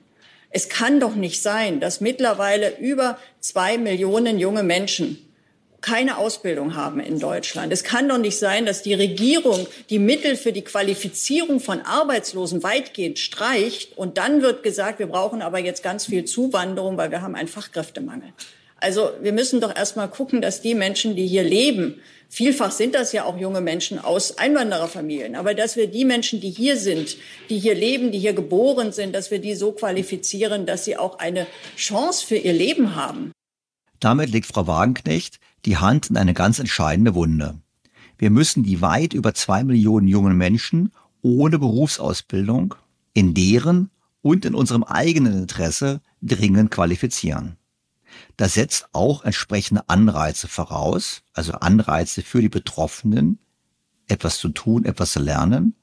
Speaker 4: es kann doch nicht sein, dass mittlerweile über zwei Millionen junge Menschen keine Ausbildung haben in Deutschland. Es kann doch nicht sein, dass die Regierung die Mittel für die Qualifizierung von Arbeitslosen weitgehend streicht und dann wird gesagt, wir brauchen aber jetzt ganz viel Zuwanderung, weil wir haben einen Fachkräftemangel. Also wir müssen doch erstmal gucken, dass die Menschen, die hier leben, Vielfach sind das ja auch junge Menschen aus Einwandererfamilien. Aber dass wir die Menschen, die hier sind, die hier leben, die hier geboren sind, dass wir die so qualifizieren, dass sie auch eine Chance für ihr Leben haben.
Speaker 1: Damit legt Frau Wagenknecht die Hand in eine ganz entscheidende Wunde. Wir müssen die weit über zwei Millionen jungen Menschen ohne Berufsausbildung in deren und in unserem eigenen Interesse dringend qualifizieren. Das setzt auch entsprechende Anreize voraus, also Anreize für die Betroffenen, etwas zu tun, etwas zu lernen.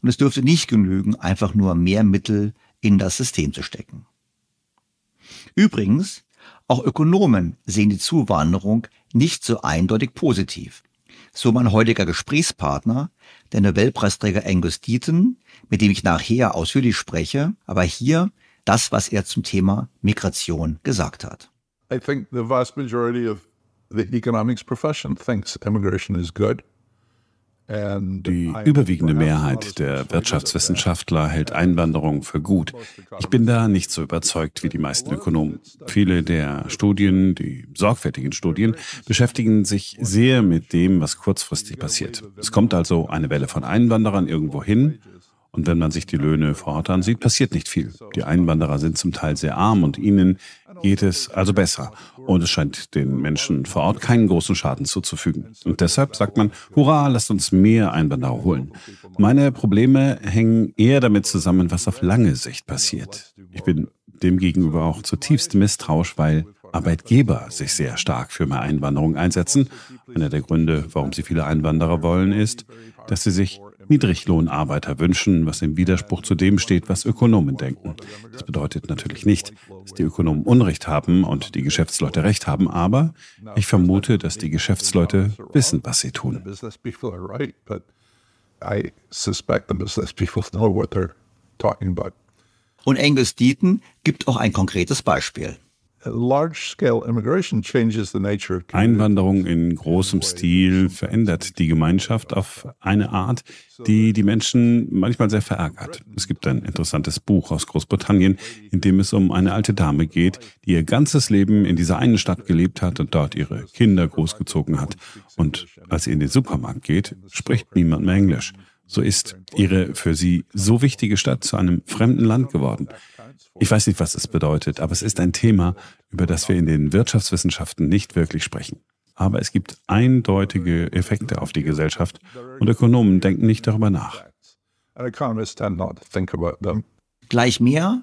Speaker 1: Und es dürfte nicht genügen, einfach nur mehr Mittel in das System zu stecken. Übrigens, auch Ökonomen sehen die Zuwanderung nicht so eindeutig positiv. So mein heutiger Gesprächspartner, der Nobelpreisträger Angus Deaton, mit dem ich nachher ausführlich spreche, aber hier das, was er zum Thema Migration gesagt hat.
Speaker 2: I think the vast majority of the economics profession thinks immigration is good.
Speaker 7: Die überwiegende Mehrheit der Wirtschaftswissenschaftler hält Einwanderung für gut. Ich bin da nicht so überzeugt wie die meisten Ökonomen. Viele der Studien, die sorgfältigen Studien, beschäftigen sich sehr mit dem, was kurzfristig passiert. Es kommt also eine Welle von Einwanderern irgendwo hin und wenn man sich die Löhne vor Ort ansieht, passiert nicht viel. Die Einwanderer sind zum Teil sehr arm und ihnen geht es also besser. Und es scheint den Menschen vor Ort keinen großen Schaden zuzufügen. Und deshalb sagt man, hurra, lasst uns mehr Einwanderer holen. Meine Probleme hängen eher damit zusammen, was auf lange Sicht passiert. Ich bin demgegenüber auch zutiefst misstrauisch, weil Arbeitgeber sich sehr stark für mehr Einwanderung einsetzen. Einer der Gründe, warum sie viele Einwanderer wollen, ist, dass sie sich Niedriglohnarbeiter wünschen, was im Widerspruch zu dem steht, was Ökonomen denken. Das bedeutet natürlich nicht, dass die Ökonomen Unrecht haben und die Geschäftsleute Recht haben, aber ich vermute, dass die Geschäftsleute wissen, was sie tun.
Speaker 2: I suspect the business people know what they're talking about.
Speaker 1: Und Angus Deaton gibt auch ein konkretes Beispiel.
Speaker 7: Einwanderung in großem Stil verändert die Gemeinschaft auf eine Art, die die Menschen manchmal sehr verärgert. Es gibt ein interessantes Buch aus Großbritannien, in dem es um eine alte Dame geht, die ihr ganzes Leben in dieser einen Stadt gelebt hat und dort ihre Kinder großgezogen hat. Und als sie in den Supermarkt geht, spricht niemand mehr Englisch. So ist ihre für sie so wichtige Stadt zu einem fremden Land geworden. Ich weiß nicht, was es bedeutet, aber es ist ein Thema, über das wir in den Wirtschaftswissenschaften nicht wirklich sprechen. Aber es gibt eindeutige Effekte auf die Gesellschaft und Ökonomen denken nicht darüber nach.
Speaker 1: Gleich mehr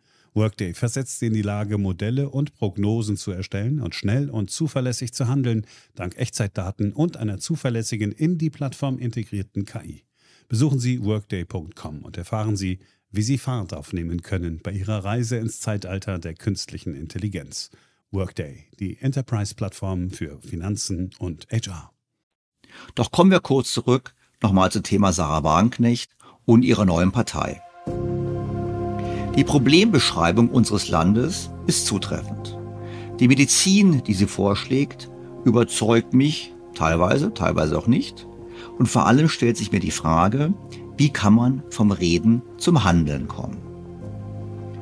Speaker 7: Workday versetzt sie in die Lage, Modelle und Prognosen zu erstellen und schnell und zuverlässig zu handeln, dank Echtzeitdaten und einer zuverlässigen in die Plattform integrierten KI. Besuchen Sie workday.com und erfahren Sie, wie Sie Fahrt aufnehmen können bei Ihrer Reise ins Zeitalter der künstlichen Intelligenz. Workday, die Enterprise-Plattform für Finanzen und HR.
Speaker 1: Doch kommen wir kurz zurück nochmal zum Thema Sarah Wagenknecht und ihrer neuen Partei. Die Problembeschreibung unseres Landes ist zutreffend. Die Medizin, die sie vorschlägt, überzeugt mich teilweise, teilweise auch nicht. Und vor allem stellt sich mir die Frage, wie kann man vom Reden zum Handeln kommen?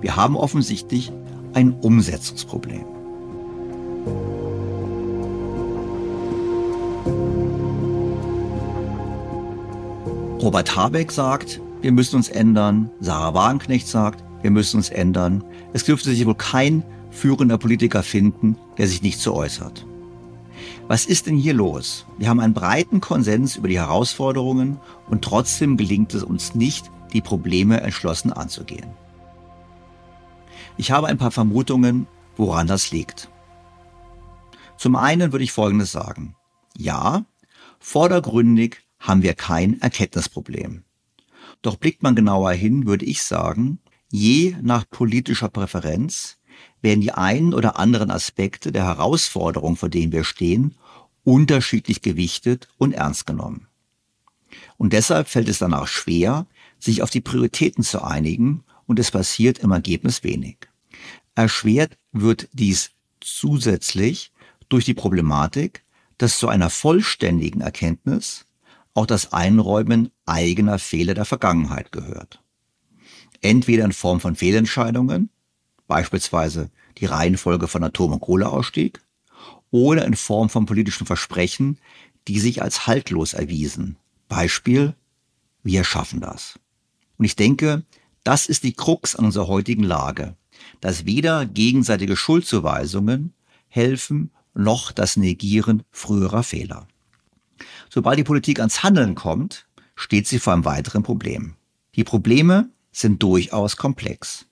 Speaker 1: Wir haben offensichtlich ein Umsetzungsproblem. Robert Habeck sagt, wir müssen uns ändern. Sarah Wagenknecht sagt, wir müssen uns ändern. Es dürfte sich wohl kein führender Politiker finden, der sich nicht so äußert. Was ist denn hier los? Wir haben einen breiten Konsens über die Herausforderungen und trotzdem gelingt es uns nicht, die Probleme entschlossen anzugehen. Ich habe ein paar Vermutungen, woran das liegt. Zum einen würde ich Folgendes sagen. Ja, vordergründig haben wir kein Erkenntnisproblem. Doch blickt man genauer hin, würde ich sagen, Je nach politischer Präferenz werden die einen oder anderen Aspekte der Herausforderung, vor denen wir stehen, unterschiedlich gewichtet und ernst genommen. Und deshalb fällt es danach schwer, sich auf die Prioritäten zu einigen und es passiert im Ergebnis wenig. Erschwert wird dies zusätzlich durch die Problematik, dass zu einer vollständigen Erkenntnis auch das Einräumen eigener Fehler der Vergangenheit gehört entweder in Form von Fehlentscheidungen, beispielsweise die Reihenfolge von Atom- und Kohleausstieg, oder in Form von politischen Versprechen, die sich als haltlos erwiesen. Beispiel, wir schaffen das. Und ich denke, das ist die Krux an unserer heutigen Lage, dass weder gegenseitige Schuldzuweisungen helfen, noch das Negieren früherer Fehler. Sobald die Politik ans Handeln kommt, steht sie vor einem weiteren Problem. Die Probleme sind durchaus komplex.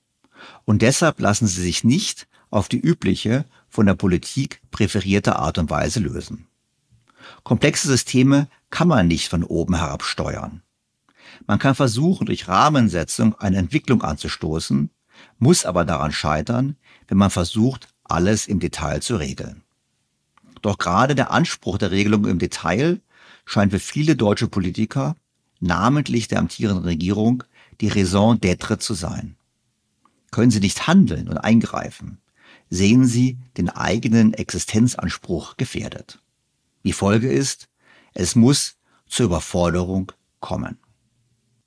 Speaker 1: Und deshalb lassen sie sich nicht auf die übliche, von der Politik präferierte Art und Weise lösen. Komplexe Systeme kann man nicht von oben herab steuern. Man kann versuchen, durch Rahmensetzung eine Entwicklung anzustoßen, muss aber daran scheitern, wenn man versucht, alles im Detail zu regeln. Doch gerade der Anspruch der Regelung im Detail scheint für viele deutsche Politiker, namentlich der amtierenden Regierung, die Raison d'être zu sein. Können sie nicht handeln und eingreifen, sehen sie den eigenen Existenzanspruch gefährdet. Die Folge ist, es muss zur Überforderung kommen.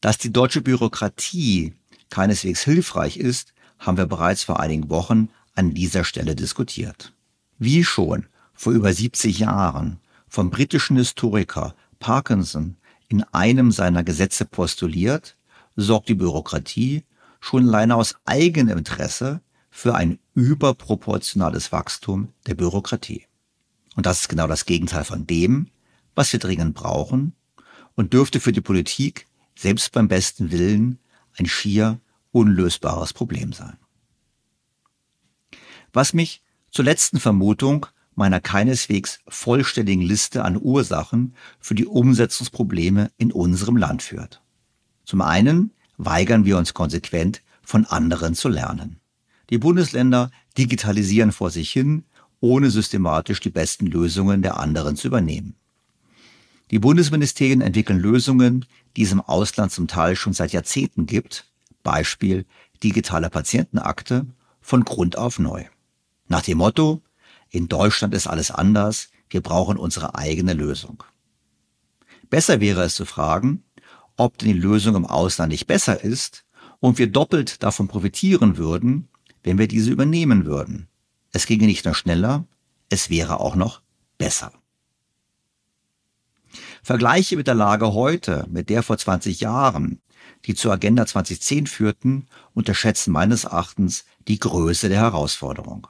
Speaker 1: Dass die deutsche Bürokratie keineswegs hilfreich ist, haben wir bereits vor einigen Wochen an dieser Stelle diskutiert. Wie schon vor über 70 Jahren vom britischen Historiker Parkinson in einem seiner Gesetze postuliert, sorgt die Bürokratie schon alleine aus eigenem Interesse für ein überproportionales Wachstum der Bürokratie. Und das ist genau das Gegenteil von dem, was wir dringend brauchen und dürfte für die Politik selbst beim besten Willen ein schier unlösbares Problem sein. Was mich zur letzten Vermutung meiner keineswegs vollständigen Liste an Ursachen für die Umsetzungsprobleme in unserem Land führt. Zum einen weigern wir uns konsequent, von anderen zu lernen. Die Bundesländer digitalisieren vor sich hin, ohne systematisch die besten Lösungen der anderen zu übernehmen. Die Bundesministerien entwickeln Lösungen, die es im Ausland zum Teil schon seit Jahrzehnten gibt, Beispiel digitale Patientenakte, von Grund auf neu. Nach dem Motto, in Deutschland ist alles anders, wir brauchen unsere eigene Lösung. Besser wäre es zu fragen, ob denn die Lösung im Ausland nicht besser ist und wir doppelt davon profitieren würden, wenn wir diese übernehmen würden. Es ginge nicht nur schneller, es wäre auch noch besser. Vergleiche mit der Lage heute, mit der vor 20 Jahren, die zur Agenda 2010 führten, unterschätzen meines Erachtens die Größe der Herausforderung.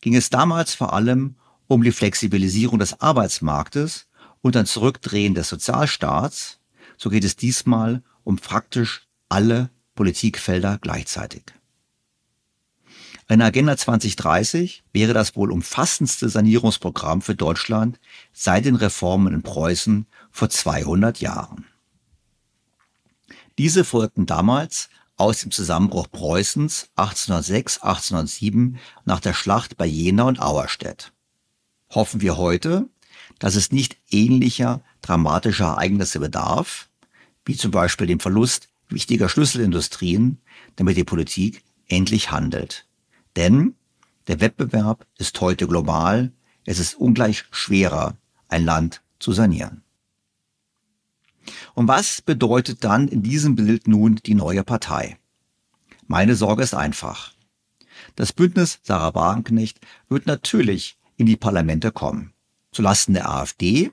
Speaker 1: Ging es damals vor allem um die Flexibilisierung des Arbeitsmarktes und ein Zurückdrehen des Sozialstaats, so geht es diesmal um praktisch alle Politikfelder gleichzeitig. Eine Agenda 2030 wäre das wohl umfassendste Sanierungsprogramm für Deutschland seit den Reformen in Preußen vor 200 Jahren. Diese folgten damals aus dem Zusammenbruch Preußens 1806, 1807 nach der Schlacht bei Jena und Auerstedt. Hoffen wir heute, dass es nicht ähnlicher dramatischer Ereignisse bedarf, wie zum Beispiel dem Verlust wichtiger Schlüsselindustrien, damit die Politik endlich handelt. Denn der Wettbewerb ist heute global, es ist ungleich schwerer, ein Land zu sanieren. Und was bedeutet dann in diesem Bild nun die neue Partei? Meine Sorge ist einfach. Das Bündnis Sarah Wagenknecht wird natürlich in die Parlamente kommen. Zulasten der AfD,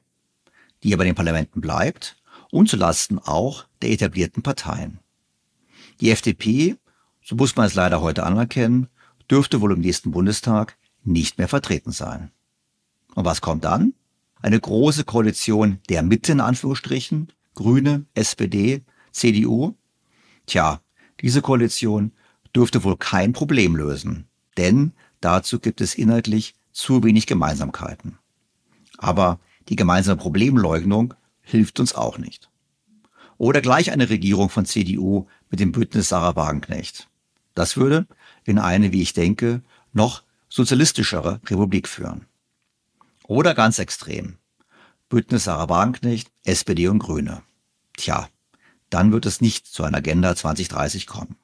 Speaker 1: die aber in den Parlamenten bleibt, und zulasten auch der etablierten Parteien. Die FDP, so muss man es leider heute anerkennen, dürfte wohl im nächsten Bundestag nicht mehr vertreten sein. Und was kommt dann? Eine große Koalition der Mitte in Anführungsstrichen, Grüne, SPD, CDU. Tja, diese Koalition dürfte wohl kein Problem lösen, denn dazu gibt es inhaltlich zu wenig Gemeinsamkeiten. Aber die gemeinsame Problemleugnung hilft uns auch nicht. Oder gleich eine Regierung von CDU mit dem Bündnis Sarah Wagenknecht. Das würde in eine, wie ich denke, noch sozialistischere Republik führen. Oder ganz extrem. Bündnis Sarah Wagenknecht, SPD und Grüne. Tja, dann wird es nicht zu einer Agenda 2030 kommen.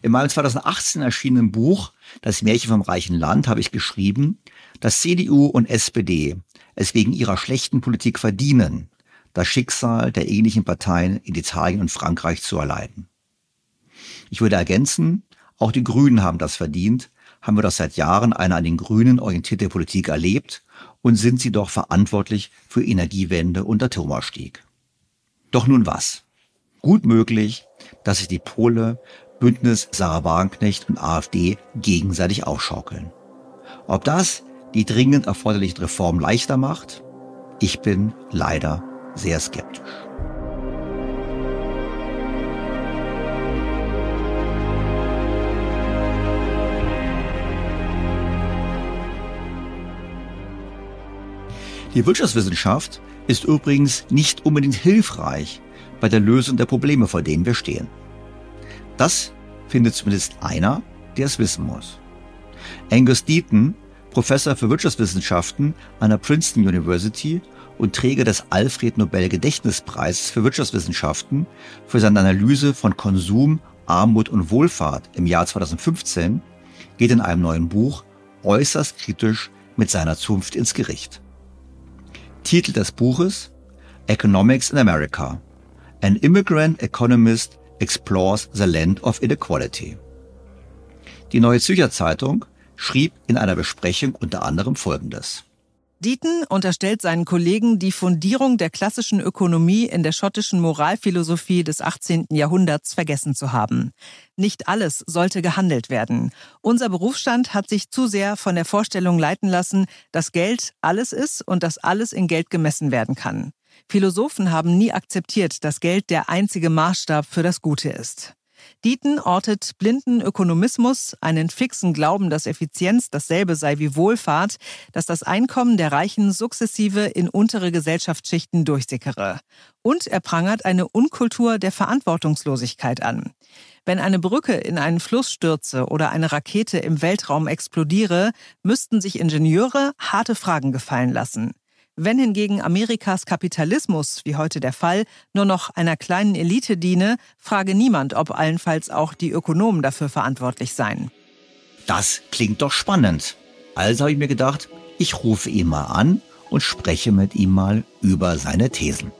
Speaker 1: In meinem 2018 erschienenen Buch Das Märchen vom reichen Land habe ich geschrieben, dass CDU und SPD es wegen ihrer schlechten Politik verdienen, das Schicksal der ähnlichen Parteien in Italien und Frankreich zu erleiden. Ich würde ergänzen, auch die Grünen haben das verdient, haben wir doch seit Jahren eine an den Grünen orientierte Politik erlebt und sind sie doch verantwortlich für Energiewende und Atomausstieg. Doch nun was? Gut möglich, dass sich die Pole, Bündnis Sarah Wagenknecht und AfD gegenseitig aufschaukeln. Ob das die dringend erforderlichen Reformen leichter macht? Ich bin leider sehr skeptisch. Die Wirtschaftswissenschaft ist übrigens nicht unbedingt hilfreich bei der Lösung der Probleme, vor denen wir stehen. Das findet zumindest einer, der es wissen muss. Angus Deaton, Professor für Wirtschaftswissenschaften an der Princeton University und Träger des Alfred Nobel Gedächtnispreises für Wirtschaftswissenschaften für seine Analyse von Konsum, Armut und Wohlfahrt im Jahr 2015, geht in einem neuen Buch äußerst kritisch mit seiner Zunft ins Gericht. Titel des Buches Economics in America. An Immigrant Economist Explores the Land of Inequality. Die Neue Zürcher Zeitung schrieb in einer Besprechung unter anderem Folgendes.
Speaker 6: Dieten unterstellt seinen Kollegen die Fundierung der klassischen Ökonomie in der schottischen Moralphilosophie des 18. Jahrhunderts vergessen zu haben. Nicht alles sollte gehandelt werden. Unser Berufsstand hat sich zu sehr von der Vorstellung leiten lassen, dass Geld alles ist und dass alles in Geld gemessen werden kann. Philosophen haben nie akzeptiert, dass Geld der einzige Maßstab für das Gute ist. Dieten ortet blinden Ökonomismus, einen fixen Glauben, dass Effizienz dasselbe sei wie Wohlfahrt, dass das Einkommen der Reichen sukzessive in untere Gesellschaftsschichten durchsickere. Und er prangert eine Unkultur der Verantwortungslosigkeit an. Wenn eine Brücke in einen Fluss stürze oder eine Rakete im Weltraum explodiere, müssten sich Ingenieure harte Fragen gefallen lassen. Wenn hingegen Amerikas Kapitalismus, wie heute der Fall, nur noch einer kleinen Elite diene, frage niemand, ob allenfalls auch die Ökonomen dafür verantwortlich seien.
Speaker 1: Das klingt doch spannend. Also habe ich mir gedacht, ich rufe ihn mal an und spreche mit ihm mal über seine Thesen.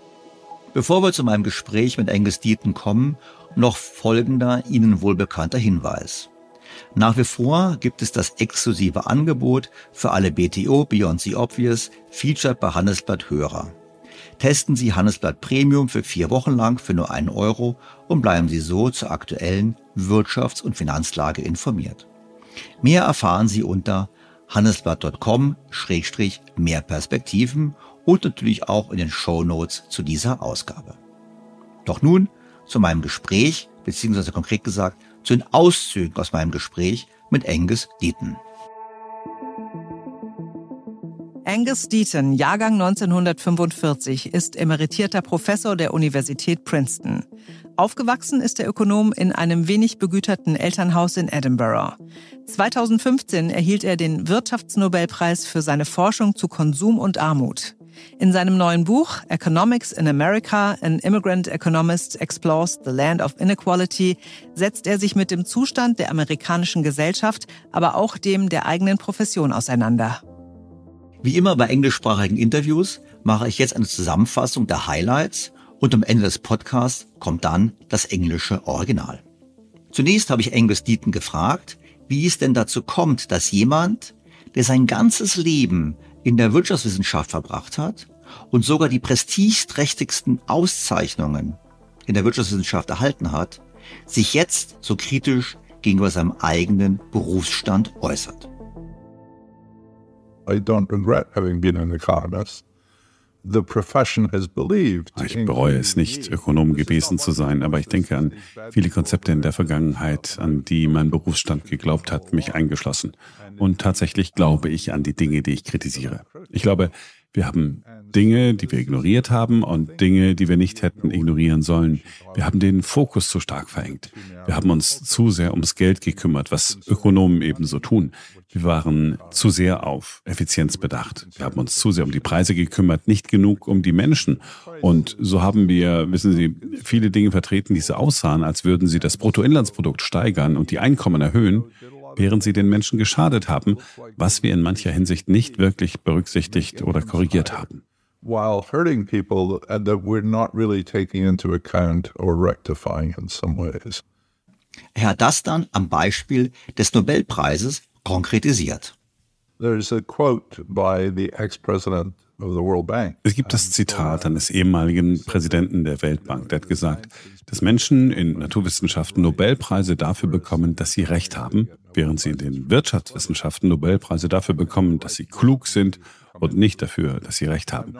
Speaker 1: Bevor wir zu meinem Gespräch mit Angus Deaton kommen, noch folgender Ihnen wohlbekannter Hinweis. Nach wie vor gibt es das exklusive Angebot für alle BTO Beyond the Obvious Featured bei Handelsblatt Hörer. Testen Sie Handelsblatt Premium für vier Wochen lang für nur einen Euro und bleiben Sie so zur aktuellen Wirtschafts- und Finanzlage informiert. Mehr erfahren Sie unter handelsblatt.com-mehr Perspektiven und natürlich auch in den Show Notes zu dieser Ausgabe. Doch nun zu meinem Gespräch, beziehungsweise konkret gesagt zu den Auszügen aus meinem Gespräch mit Angus Deaton.
Speaker 6: Angus Deaton, Jahrgang 1945, ist emeritierter Professor der Universität Princeton. Aufgewachsen ist der Ökonom in einem wenig begüterten Elternhaus in Edinburgh. 2015 erhielt er den Wirtschaftsnobelpreis für seine Forschung zu Konsum und Armut. In seinem neuen Buch Economics in America, an Immigrant Economist Explores the Land of Inequality setzt er sich mit dem Zustand der amerikanischen Gesellschaft, aber auch dem der eigenen Profession auseinander.
Speaker 1: Wie immer bei englischsprachigen Interviews mache ich jetzt eine Zusammenfassung der Highlights und am Ende des Podcasts kommt dann das englische Original. Zunächst habe ich Angus Deaton gefragt, wie es denn dazu kommt, dass jemand, der sein ganzes Leben in der Wirtschaftswissenschaft verbracht hat und sogar die prestigeträchtigsten Auszeichnungen in der Wirtschaftswissenschaft erhalten hat, sich jetzt so kritisch gegenüber seinem eigenen Berufsstand äußert.
Speaker 2: I don't regret having been an economist.
Speaker 7: Ich bereue es nicht, Ökonom gewesen zu sein, aber ich denke an viele Konzepte in der Vergangenheit, an die mein Berufsstand geglaubt hat, mich eingeschlossen. Und tatsächlich glaube ich an die Dinge, die ich kritisiere. Ich glaube, wir haben Dinge, die wir ignoriert haben und Dinge, die wir nicht hätten ignorieren sollen. Wir haben den Fokus zu stark verengt. Wir haben uns zu sehr ums Geld gekümmert, was Ökonomen ebenso tun. Wir waren zu sehr auf Effizienz bedacht. Wir haben uns zu sehr um die Preise gekümmert, nicht genug um die Menschen. Und so haben wir, wissen Sie, viele Dinge vertreten, die so aussahen, als würden sie das Bruttoinlandsprodukt steigern und die Einkommen erhöhen während sie den Menschen geschadet haben, was wir in mancher Hinsicht nicht wirklich berücksichtigt oder korrigiert haben.
Speaker 2: While hurting people that we're not really taking into account or rectifying in some ways.
Speaker 1: Er hat das dann am Beispiel des Nobelpreises konkretisiert.
Speaker 2: There's a quote by the ex-president
Speaker 7: es gibt das Zitat eines ehemaligen Präsidenten der Weltbank, der hat gesagt, dass Menschen in Naturwissenschaften Nobelpreise dafür bekommen, dass sie Recht haben, während sie in den Wirtschaftswissenschaften Nobelpreise dafür bekommen, dass sie klug sind und nicht dafür, dass sie Recht haben.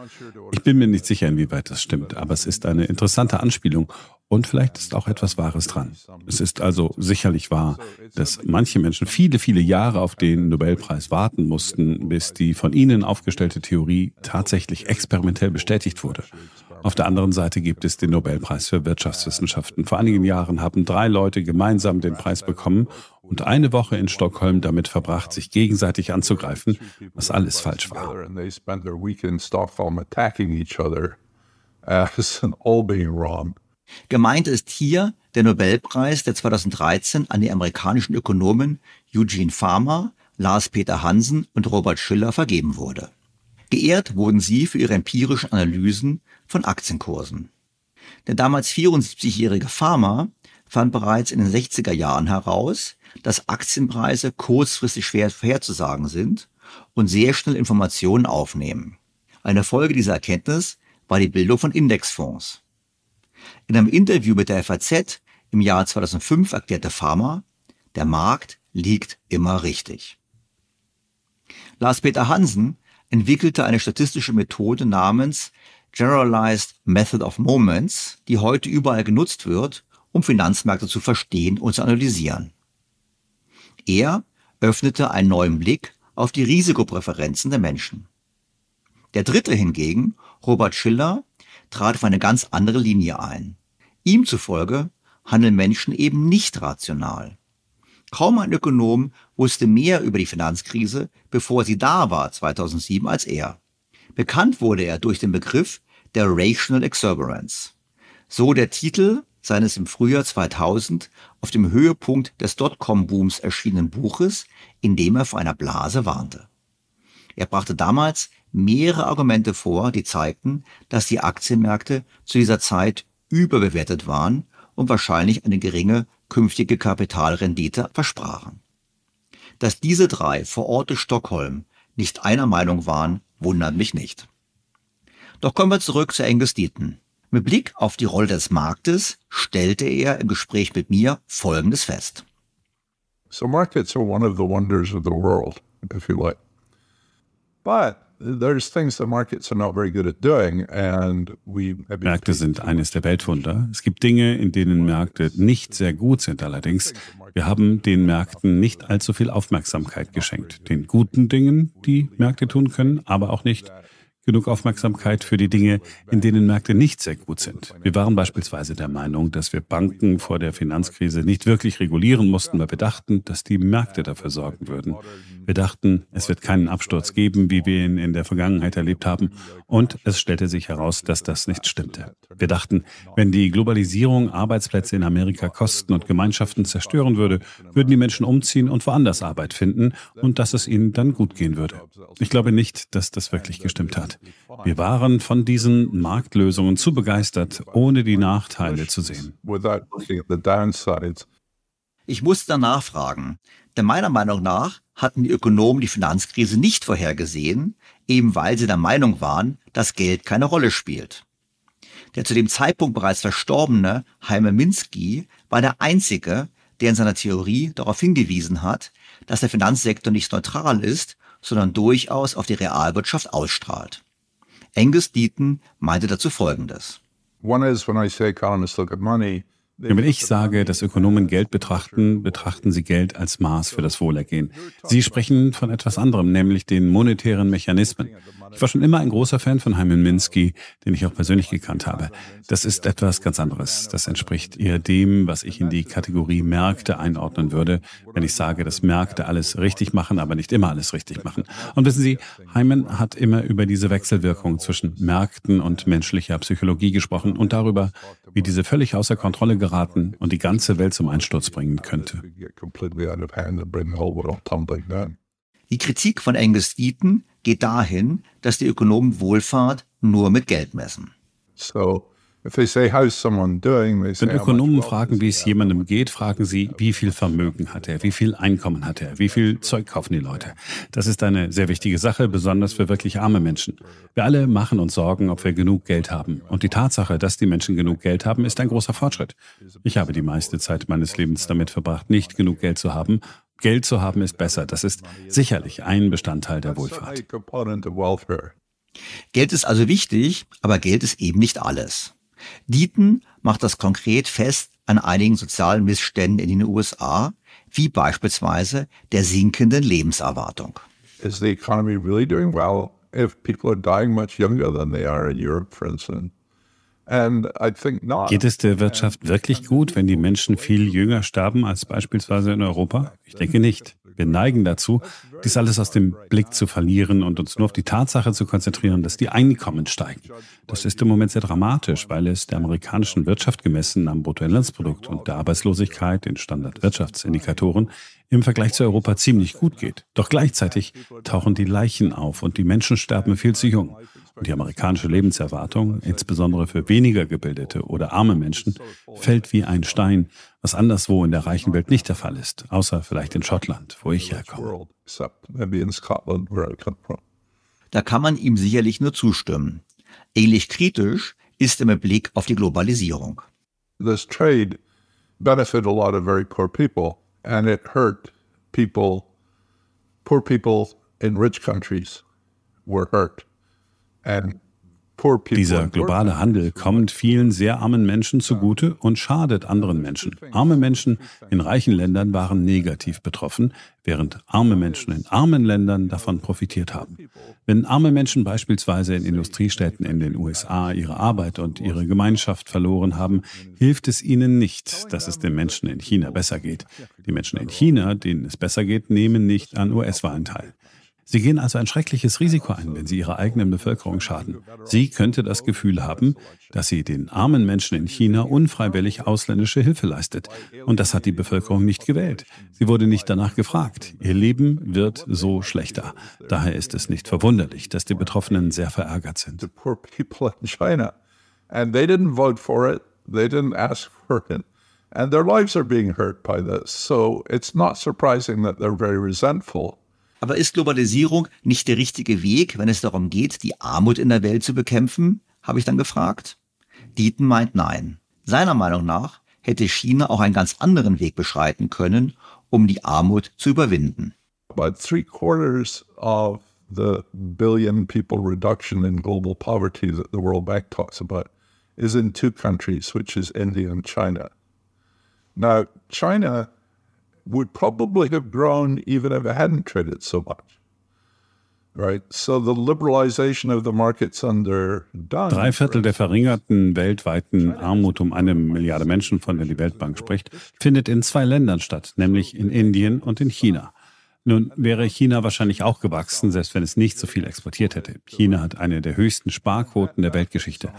Speaker 7: Ich bin mir nicht sicher, inwieweit das stimmt, aber es ist eine interessante Anspielung und vielleicht ist auch etwas Wahres dran. Es ist also sicherlich wahr, dass manche Menschen viele, viele Jahre auf den Nobelpreis warten mussten, bis die von ihnen aufgestellte Theorie tatsächlich experimentell bestätigt wurde. Auf der anderen Seite gibt es den Nobelpreis für Wirtschaftswissenschaften. Vor einigen Jahren haben drei Leute gemeinsam den Preis bekommen und eine Woche in Stockholm damit verbracht, sich gegenseitig anzugreifen, was alles falsch war.
Speaker 1: Gemeint ist hier der Nobelpreis, der 2013 an die amerikanischen Ökonomen Eugene Farmer, Lars Peter Hansen und Robert Schiller vergeben wurde. Geehrt wurden sie für ihre empirischen Analysen von Aktienkursen. Der damals 74-jährige Farmer fand bereits in den 60er Jahren heraus, dass Aktienpreise kurzfristig schwer vorherzusagen sind und sehr schnell Informationen aufnehmen. Eine Folge dieser Erkenntnis war die Bildung von Indexfonds. In einem Interview mit der FAZ im Jahr 2005 erklärte Farmer, der Markt liegt immer richtig. Lars-Peter Hansen entwickelte eine statistische Methode namens Generalized Method of Moments, die heute überall genutzt wird, um Finanzmärkte zu verstehen und zu analysieren. Er öffnete einen neuen Blick auf die Risikopräferenzen der Menschen. Der dritte hingegen, Robert Schiller, trat auf eine ganz andere Linie ein. Ihm zufolge handeln Menschen eben nicht rational. Kaum ein Ökonom wusste mehr über die Finanzkrise, bevor sie da war 2007 als er. Bekannt wurde er durch den Begriff der Rational Exuberance. So der Titel seines im Frühjahr 2000 auf dem Höhepunkt des Dotcom-Booms erschienenen Buches, in dem er vor einer Blase warnte. Er brachte damals mehrere Argumente vor, die zeigten, dass die Aktienmärkte zu dieser Zeit überbewertet waren und wahrscheinlich eine geringe künftige Kapitalrendite versprachen. Dass diese drei vor Ort Stockholm nicht einer Meinung waren, wundert mich nicht. Doch kommen wir zurück zu Angus Deaton. Mit Blick auf die Rolle des Marktes stellte er im Gespräch mit mir Folgendes fest.
Speaker 2: So markets are one of the wonders of the world, if you like. But
Speaker 7: Märkte sind eines der Weltwunder. Es gibt Dinge, in denen Märkte nicht sehr gut sind allerdings. Wir haben den Märkten nicht allzu viel Aufmerksamkeit geschenkt. Den guten Dingen, die Märkte tun können, aber auch nicht genug Aufmerksamkeit für die Dinge, in denen Märkte nicht sehr gut sind. Wir waren beispielsweise der Meinung, dass wir Banken vor der Finanzkrise nicht wirklich regulieren mussten, weil wir dachten, dass die Märkte dafür sorgen würden. Wir dachten, es wird keinen Absturz geben, wie wir ihn in der Vergangenheit erlebt haben. Und es stellte sich heraus, dass das nicht stimmte. Wir dachten, wenn die Globalisierung Arbeitsplätze in Amerika kosten und Gemeinschaften zerstören würde, würden die Menschen umziehen und woanders Arbeit finden und dass es ihnen dann gut gehen würde. Ich glaube nicht, dass das wirklich gestimmt hat. Wir waren von diesen Marktlösungen zu begeistert, ohne die Nachteile zu sehen.
Speaker 1: Ich musste danach fragen, denn meiner Meinung nach hatten die Ökonomen die Finanzkrise nicht vorhergesehen, eben weil sie der Meinung waren, dass Geld keine Rolle spielt. Der zu dem Zeitpunkt bereits verstorbene Heime Minsky war der Einzige, der in seiner Theorie darauf hingewiesen hat, dass der Finanzsektor nicht neutral ist, sondern durchaus auf die Realwirtschaft ausstrahlt. Angus Deaton meinte dazu Folgendes.
Speaker 2: One is when I say economists look at money,
Speaker 7: wenn ich sage, dass Ökonomen Geld betrachten, betrachten sie Geld als Maß für das Wohlergehen. Sie sprechen von etwas anderem, nämlich den monetären Mechanismen. Ich war schon immer ein großer Fan von Hyman Minsky, den ich auch persönlich gekannt habe. Das ist etwas ganz anderes. Das entspricht eher dem, was ich in die Kategorie Märkte einordnen würde, wenn ich sage, dass Märkte alles richtig machen, aber nicht immer alles richtig machen. Und wissen Sie, Hyman hat immer über diese Wechselwirkung zwischen Märkten und menschlicher Psychologie gesprochen und darüber, wie diese völlig außer Kontrolle geraten und die ganze Welt zum Einsturz bringen könnte.
Speaker 1: Die Kritik von Angus Deaton geht dahin, dass die Ökonomen Wohlfahrt nur mit Geld messen.
Speaker 7: Wenn Ökonomen fragen, wie es jemandem geht, fragen sie, wie viel Vermögen hat er, wie viel Einkommen hat er, wie viel Zeug kaufen die Leute. Das ist eine sehr wichtige Sache, besonders für wirklich arme Menschen. Wir alle machen uns Sorgen, ob wir genug Geld haben. Und die Tatsache, dass die Menschen genug Geld haben, ist ein großer Fortschritt. Ich habe die meiste Zeit meines Lebens damit verbracht, nicht genug Geld zu haben Geld zu haben ist besser. Das ist sicherlich ein Bestandteil der Wohlfahrt.
Speaker 1: Geld ist also wichtig, aber Geld ist eben nicht alles. Dieten macht das konkret fest an einigen sozialen Missständen in den USA, wie beispielsweise der sinkenden Lebenserwartung.
Speaker 2: Is the economy really doing well if people are dying much younger than they are in Europe, for instance?
Speaker 7: Geht es der Wirtschaft wirklich gut, wenn die Menschen viel jünger sterben als beispielsweise in Europa? Ich denke nicht. Wir neigen dazu, dies alles aus dem Blick zu verlieren und uns nur auf die Tatsache zu konzentrieren, dass die Einkommen steigen. Das ist im Moment sehr dramatisch, weil es der amerikanischen Wirtschaft gemessen am Bruttoinlandsprodukt und der Arbeitslosigkeit, den Standardwirtschaftsindikatoren, im Vergleich zu Europa ziemlich gut geht. Doch gleichzeitig tauchen die Leichen auf und die Menschen sterben viel zu jung. Die amerikanische Lebenserwartung, insbesondere für weniger gebildete oder arme Menschen, fällt wie ein Stein, was anderswo in der reichen Welt nicht der Fall ist, außer vielleicht in Schottland, wo ich herkomme.
Speaker 1: Da kann man ihm sicherlich nur zustimmen. Ähnlich kritisch ist er mit Blick auf die Globalisierung.
Speaker 2: This trade benefited a lot of very poor people and it hurt people, poor people in rich countries were hurt.
Speaker 7: Dieser globale Handel kommt vielen sehr armen Menschen zugute und schadet anderen Menschen. Arme Menschen in reichen Ländern waren negativ betroffen, während arme Menschen in armen Ländern davon profitiert haben. Wenn arme Menschen beispielsweise in Industriestädten in den USA ihre Arbeit und ihre Gemeinschaft verloren haben, hilft es ihnen nicht, dass es den Menschen in China besser geht. Die Menschen in China, denen es besser geht, nehmen nicht an US-Wahlen teil. Sie gehen also ein schreckliches Risiko ein, wenn sie ihrer eigenen Bevölkerung schaden. Sie könnte das Gefühl haben, dass sie den armen Menschen in China unfreiwillig ausländische Hilfe leistet. Und das hat die Bevölkerung nicht gewählt. Sie wurde nicht danach gefragt. Ihr Leben wird so schlechter. Daher ist es nicht verwunderlich, dass die Betroffenen sehr verärgert sind.
Speaker 2: And their lives are being hurt by this. So it's not surprising that they're very resentful.
Speaker 1: Aber ist Globalisierung nicht der richtige Weg, wenn es darum geht, die Armut in der Welt zu bekämpfen? habe ich dann gefragt. Dieten meint nein. Seiner Meinung nach hätte China auch einen ganz anderen Weg beschreiten können, um die Armut zu überwinden.
Speaker 2: About three quarters of the billion people reduction in global poverty that the World Bank talks about is in two countries, which is India and China. Now, China would probably have grown even if it hadn't traded so much. Right? So the liberalization of the markets under
Speaker 7: Drei Viertel der verringerten weltweiten Armut um eine Milliarde Menschen, von der die Weltbank spricht, findet in zwei Ländern statt, nämlich in Indien und in China. Nun wäre China wahrscheinlich auch gewachsen, selbst wenn es nicht so viel exportiert hätte. China hat eine der höchsten Sparquoten der Weltgeschichte.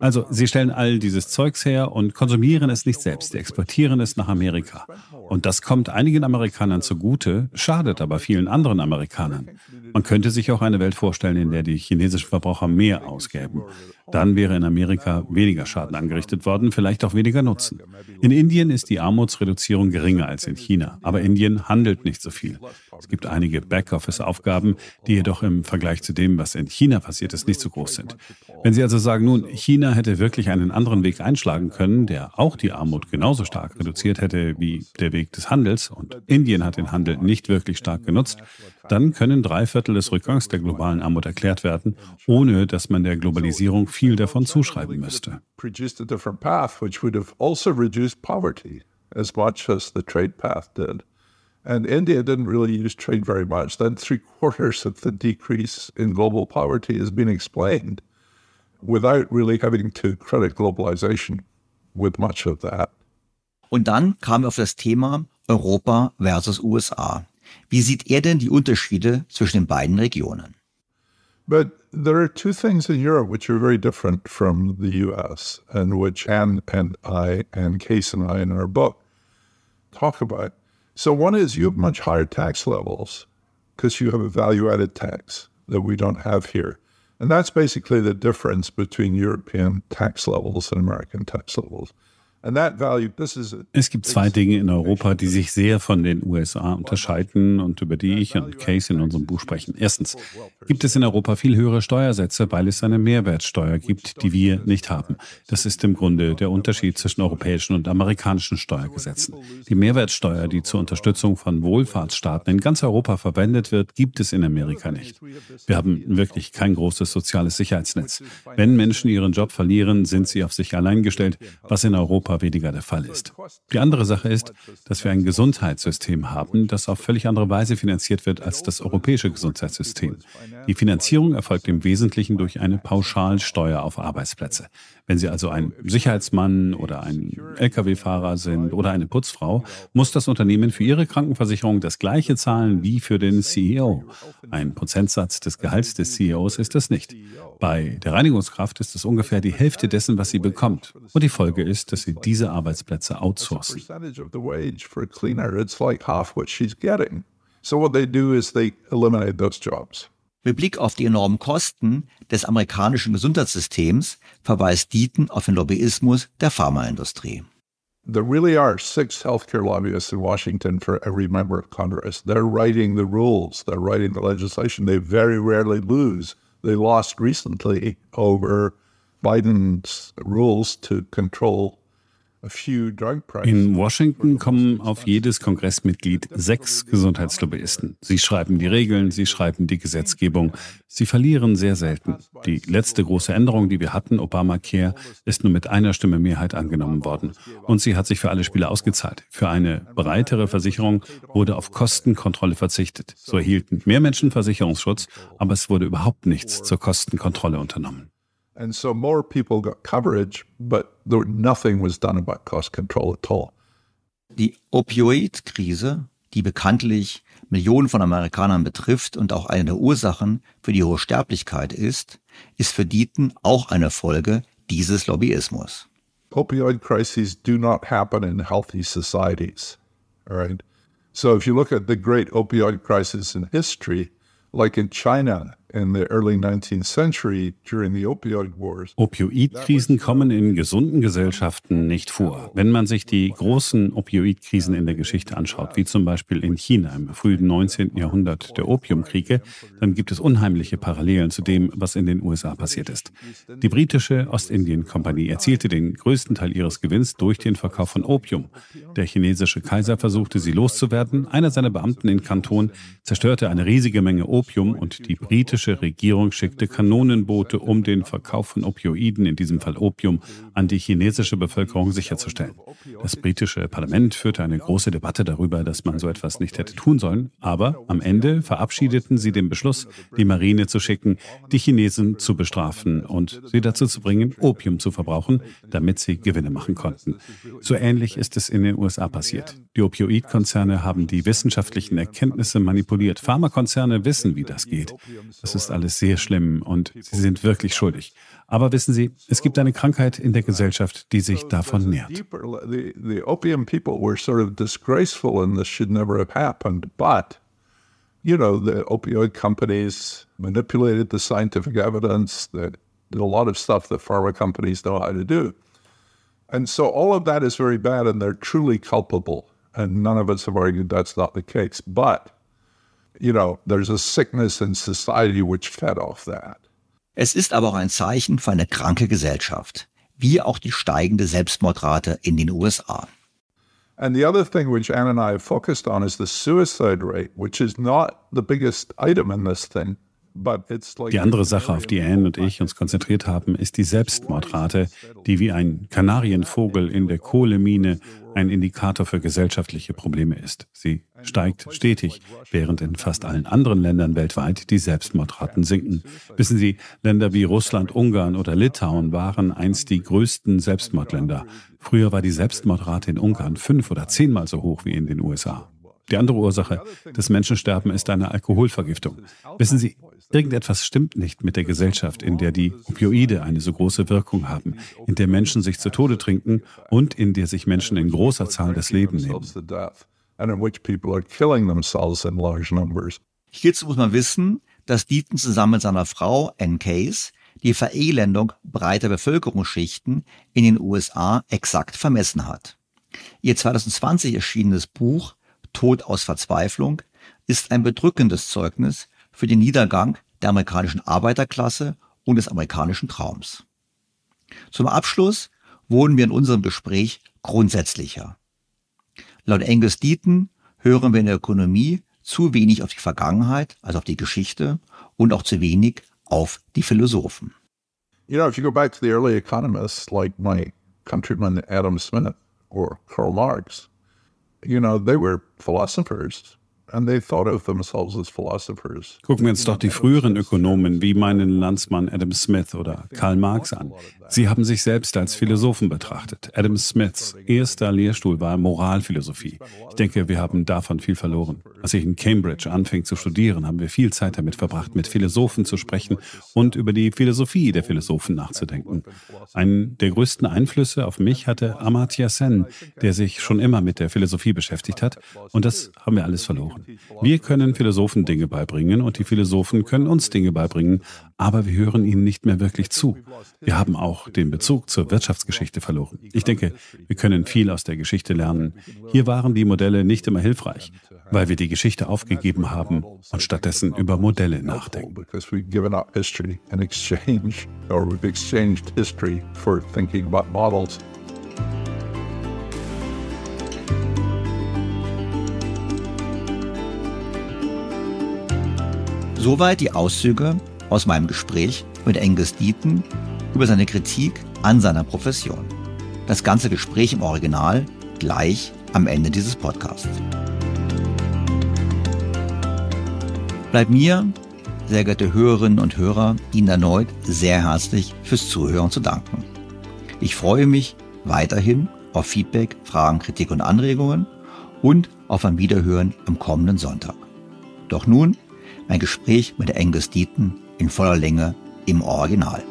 Speaker 7: Also sie stellen all dieses Zeugs her und konsumieren es nicht selbst, sie exportieren es nach Amerika. Und das kommt einigen Amerikanern zugute, schadet aber vielen anderen Amerikanern. Man könnte sich auch eine Welt vorstellen, in der die chinesischen Verbraucher mehr ausgäben. Dann wäre in Amerika weniger Schaden angerichtet worden, vielleicht auch weniger Nutzen. In Indien ist die Armutsreduzierung geringer als in China, aber Indien handelt nicht so viel. Es gibt einige Backoffice-Aufgaben, die jedoch im Vergleich zu dem, was in China passiert ist, nicht so groß sind. Wenn Sie also sagen, nun, China hätte wirklich einen anderen Weg einschlagen können, der auch die Armut genauso stark reduziert hätte wie der Weg des Handels, und Indien hat den Handel nicht wirklich stark genutzt, dann können drei Viertel des Rückgangs der globalen Armut erklärt werden, ohne dass man der Globalisierung viel davon zuschreiben müsste.
Speaker 2: as much as the trade path did. And India didn't really use trade very much. Then three quarters of the decrease in global poverty has been explained without really having to credit globalization with much of that.
Speaker 1: Und dann kam auf das Thema Europa versus USA. Wie sieht er denn die Unterschiede zwischen den beiden Regionen?
Speaker 2: But there are two things in Europe which are very different from the US, and which Anne and I, and Case and I in our book talk about. So, one is you have much higher tax levels because you have a value added tax that we don't have here. And that's basically the difference between European tax levels and American tax levels.
Speaker 7: Es gibt zwei Dinge in Europa, die sich sehr von den USA unterscheiden und über die ich und Case in unserem Buch sprechen. Erstens gibt es in Europa viel höhere Steuersätze, weil es eine Mehrwertsteuer gibt, die wir nicht haben. Das ist im Grunde der Unterschied zwischen europäischen und amerikanischen Steuergesetzen. Die Mehrwertsteuer, die zur Unterstützung von Wohlfahrtsstaaten in ganz Europa verwendet wird, gibt es in Amerika nicht. Wir haben wirklich kein großes soziales Sicherheitsnetz. Wenn Menschen ihren Job verlieren, sind sie auf sich allein gestellt, was in Europa Europa weniger der Fall ist. Die andere Sache ist, dass wir ein Gesundheitssystem haben, das auf völlig andere Weise finanziert wird als das europäische Gesundheitssystem. Die Finanzierung erfolgt im Wesentlichen durch eine Pauschalsteuer auf Arbeitsplätze. Wenn Sie also ein Sicherheitsmann oder ein Lkw-Fahrer sind oder eine Putzfrau, muss das Unternehmen für Ihre Krankenversicherung das gleiche zahlen wie für den CEO. Ein Prozentsatz des Gehalts des CEOs ist es nicht. Bei der Reinigungskraft ist es ungefähr die Hälfte dessen, was sie bekommt. Und die Folge ist, dass sie diese Arbeitsplätze outsourcen.
Speaker 2: So what they do is they eliminate those jobs.
Speaker 1: Mit Blick auf die enormen Kosten des amerikanischen Gesundheitssystems verweist Dieten auf den Lobbyismus der Pharmaindustrie.
Speaker 2: There really are six healthcare lobbyists in Washington for every member of Congress. They're writing the rules, they're writing the legislation. They very rarely lose. They lost recently over Biden's rules to control
Speaker 7: in Washington kommen auf jedes Kongressmitglied sechs Gesundheitslobbyisten. Sie schreiben die Regeln, sie schreiben die Gesetzgebung. Sie verlieren sehr selten. Die letzte große Änderung, die wir hatten, Obamacare, ist nur mit einer Stimme Mehrheit angenommen worden. Und sie hat sich für alle Spieler ausgezahlt. Für eine breitere Versicherung wurde auf Kostenkontrolle verzichtet. So erhielten mehr Menschen Versicherungsschutz, aber es wurde überhaupt nichts zur Kostenkontrolle unternommen.
Speaker 2: And so more people got coverage, but there, nothing was done about cost control at all.
Speaker 1: Die Opioid-Krise, die bekanntlich Millionen von Amerikanern betrifft und auch eine der Ursachen für die hohe Sterblichkeit ist, ist für Dieten auch eine Folge dieses Lobbyismus.
Speaker 2: Opioid crises do not happen in healthy societies. All right. So if you look at the great opioid crisis in history, like in China in the early 19th century during the opioid wars.
Speaker 7: Opioidkrisen kommen in gesunden Gesellschaften nicht vor. Wenn man sich die großen Opioidkrisen in der Geschichte anschaut, wie zum Beispiel in China im frühen 19. Jahrhundert der Opiumkriege, dann gibt es unheimliche Parallelen zu dem, was in den USA passiert ist. Die britische Ostindien-Kompanie erzielte den größten Teil ihres Gewinns durch den Verkauf von Opium. Der chinesische Kaiser versuchte, sie loszuwerden. Einer seiner Beamten in Kanton zerstörte eine riesige Menge Opium und die britische britische Regierung schickte Kanonenboote, um den Verkauf von Opioiden, in diesem Fall Opium, an die chinesische Bevölkerung sicherzustellen. Das britische Parlament führte eine große Debatte darüber, dass man so etwas nicht hätte tun sollen, aber am Ende verabschiedeten sie den Beschluss, die Marine zu schicken, die Chinesen zu bestrafen und sie dazu zu bringen, Opium zu verbrauchen, damit sie Gewinne machen konnten. So ähnlich ist es in den USA passiert. Die Opioidkonzerne haben die wissenschaftlichen Erkenntnisse manipuliert. Pharmakonzerne wissen, wie das geht. Das das ist alles sehr schlimm und sie sind wirklich schuldig. Aber wissen Sie, es gibt eine Krankheit in der Gesellschaft, die sich davon nährt.
Speaker 2: The opium people were sort of disgraceful and this should never have happened, but you know, the opioid companies manipulated the scientific evidence that did a lot of stuff that pharma companies know how to do. And so all of that is very bad and they're truly culpable. And none of us have argued that's not the case. But you know, there's a sickness in society which fed off that.
Speaker 1: Es ist aber auch ein Zeichen für eine kranke Gesellschaft, wie auch die steigende Selbstmordrate in den USA.
Speaker 2: And the other thing which Anne and I have focused on is the suicide rate, which is not the biggest item in this thing.
Speaker 7: Die andere Sache, auf die Anne und ich uns konzentriert haben, ist die Selbstmordrate, die wie ein Kanarienvogel in der Kohlemine ein Indikator für gesellschaftliche Probleme ist. Sie steigt stetig, während in fast allen anderen Ländern weltweit die Selbstmordraten sinken. Wissen Sie, Länder wie Russland, Ungarn oder Litauen waren einst die größten Selbstmordländer. Früher war die Selbstmordrate in Ungarn fünf oder zehnmal so hoch wie in den USA. Die andere Ursache des Menschensterben ist eine Alkoholvergiftung. Wissen Sie, irgendetwas stimmt nicht mit der Gesellschaft, in der die Opioide eine so große Wirkung haben, in der Menschen sich zu Tode trinken und in der sich Menschen in großer Zahl das Leben nehmen.
Speaker 1: Hierzu muss man wissen, dass Dieten zusammen mit seiner Frau Ann Case die Verelendung breiter Bevölkerungsschichten in den USA exakt vermessen hat. Ihr 2020 erschienenes Buch Tod aus Verzweiflung ist ein bedrückendes Zeugnis für den Niedergang der amerikanischen Arbeiterklasse und des amerikanischen Traums. Zum Abschluss wurden wir in unserem Gespräch grundsätzlicher. Laut Angus Deaton hören wir in der Ökonomie zu wenig auf die Vergangenheit, also auf die Geschichte, und auch zu wenig auf die Philosophen.
Speaker 2: You know, if you go back to the early economists like my countryman Adam Smith or Karl Marx, you know, they were philosophers
Speaker 7: Gucken wir uns doch die früheren Ökonomen wie meinen Landsmann Adam Smith oder Karl Marx an. Sie haben sich selbst als Philosophen betrachtet. Adam Smiths erster Lehrstuhl war Moralphilosophie. Ich denke, wir haben davon viel verloren. Als ich in Cambridge anfing zu studieren, haben wir viel Zeit damit verbracht, mit Philosophen zu sprechen und über die Philosophie der Philosophen nachzudenken. Einen der größten Einflüsse auf mich hatte Amartya Sen, der sich schon immer mit der Philosophie beschäftigt hat. Und das haben wir alles verloren. Wir können Philosophen Dinge beibringen und die Philosophen können uns Dinge beibringen, aber wir hören ihnen nicht mehr wirklich zu. Wir haben auch den Bezug zur Wirtschaftsgeschichte verloren. Ich denke, wir können viel aus der Geschichte lernen. Hier waren die Modelle nicht immer hilfreich, weil wir die Geschichte aufgegeben haben und stattdessen über Modelle nachdenken.
Speaker 2: Because we've given up history and exchange, or we've exchanged history for thinking about models.
Speaker 1: Soweit die Auszüge aus meinem Gespräch mit Angus Deaton über seine Kritik an seiner Profession. Das ganze Gespräch im Original gleich am Ende dieses Podcasts. Bleibt mir, sehr geehrte Hörerinnen und Hörer, Ihnen erneut sehr herzlich fürs Zuhören zu danken. Ich freue mich weiterhin auf Feedback, Fragen, Kritik und Anregungen und auf ein Wiederhören am kommenden Sonntag. Doch nun mein Gespräch mit Angus Deaton in voller Länge im Original.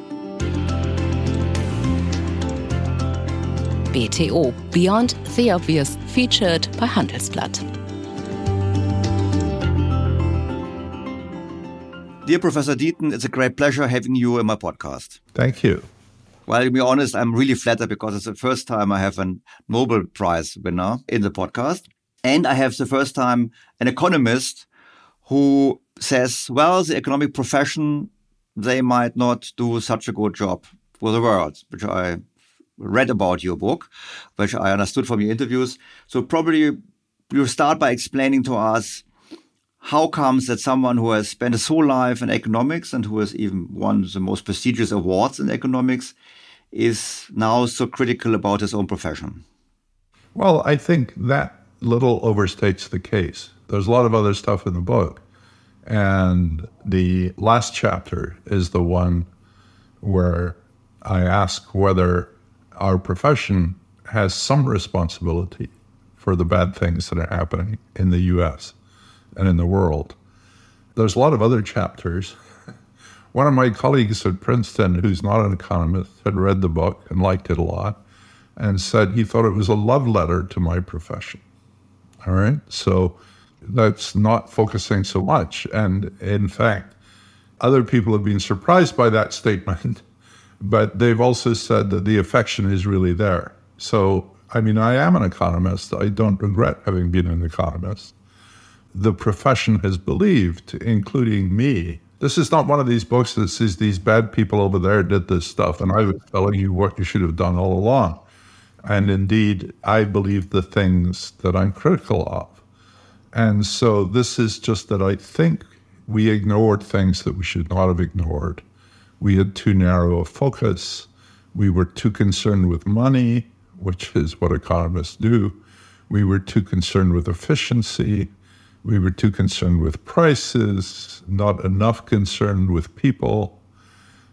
Speaker 5: BTO Beyond the Obvious featured bei Handelsblatt.
Speaker 1: Dear Professor Deaton, it's a great pleasure having you in my podcast.
Speaker 2: Thank you.
Speaker 1: Well, to be honest, I'm really flattered because it's the first time I have a Nobel Prize winner in the podcast. And I have the first time an economist who says, well, the economic profession, they might not do such a good job for the world, which I read about your book, which I understood from your interviews. So probably you start by explaining to us how comes that someone who has spent his whole life in economics and who has even won the most prestigious awards in economics is now so critical about his own profession?
Speaker 2: Well, I think that little overstates the case. There's a lot of other stuff in the book. And the last chapter is the one where I ask whether our profession has some responsibility for the bad things that are happening in the US and in the world. There's a lot of other chapters. One of my colleagues at Princeton, who's not an economist, had read the book and liked it a lot and said he thought it was a love letter to my profession. All right. So that's not focusing so much. And in fact, other people have been surprised by that statement, but they've also said that the affection is really there. So, I mean, I am an economist. I don't regret having been an economist. The profession has believed, including me. This is not one of these books that says these bad people over there did this stuff, and I was telling you what you should have done all along. And indeed, I believe the things that I'm critical of. And so this is just that I think we ignored things that we should not have ignored. We had too narrow a focus. We were too concerned with money, which is what economists do. We were too concerned with efficiency. We were too concerned with prices, not enough concerned with people.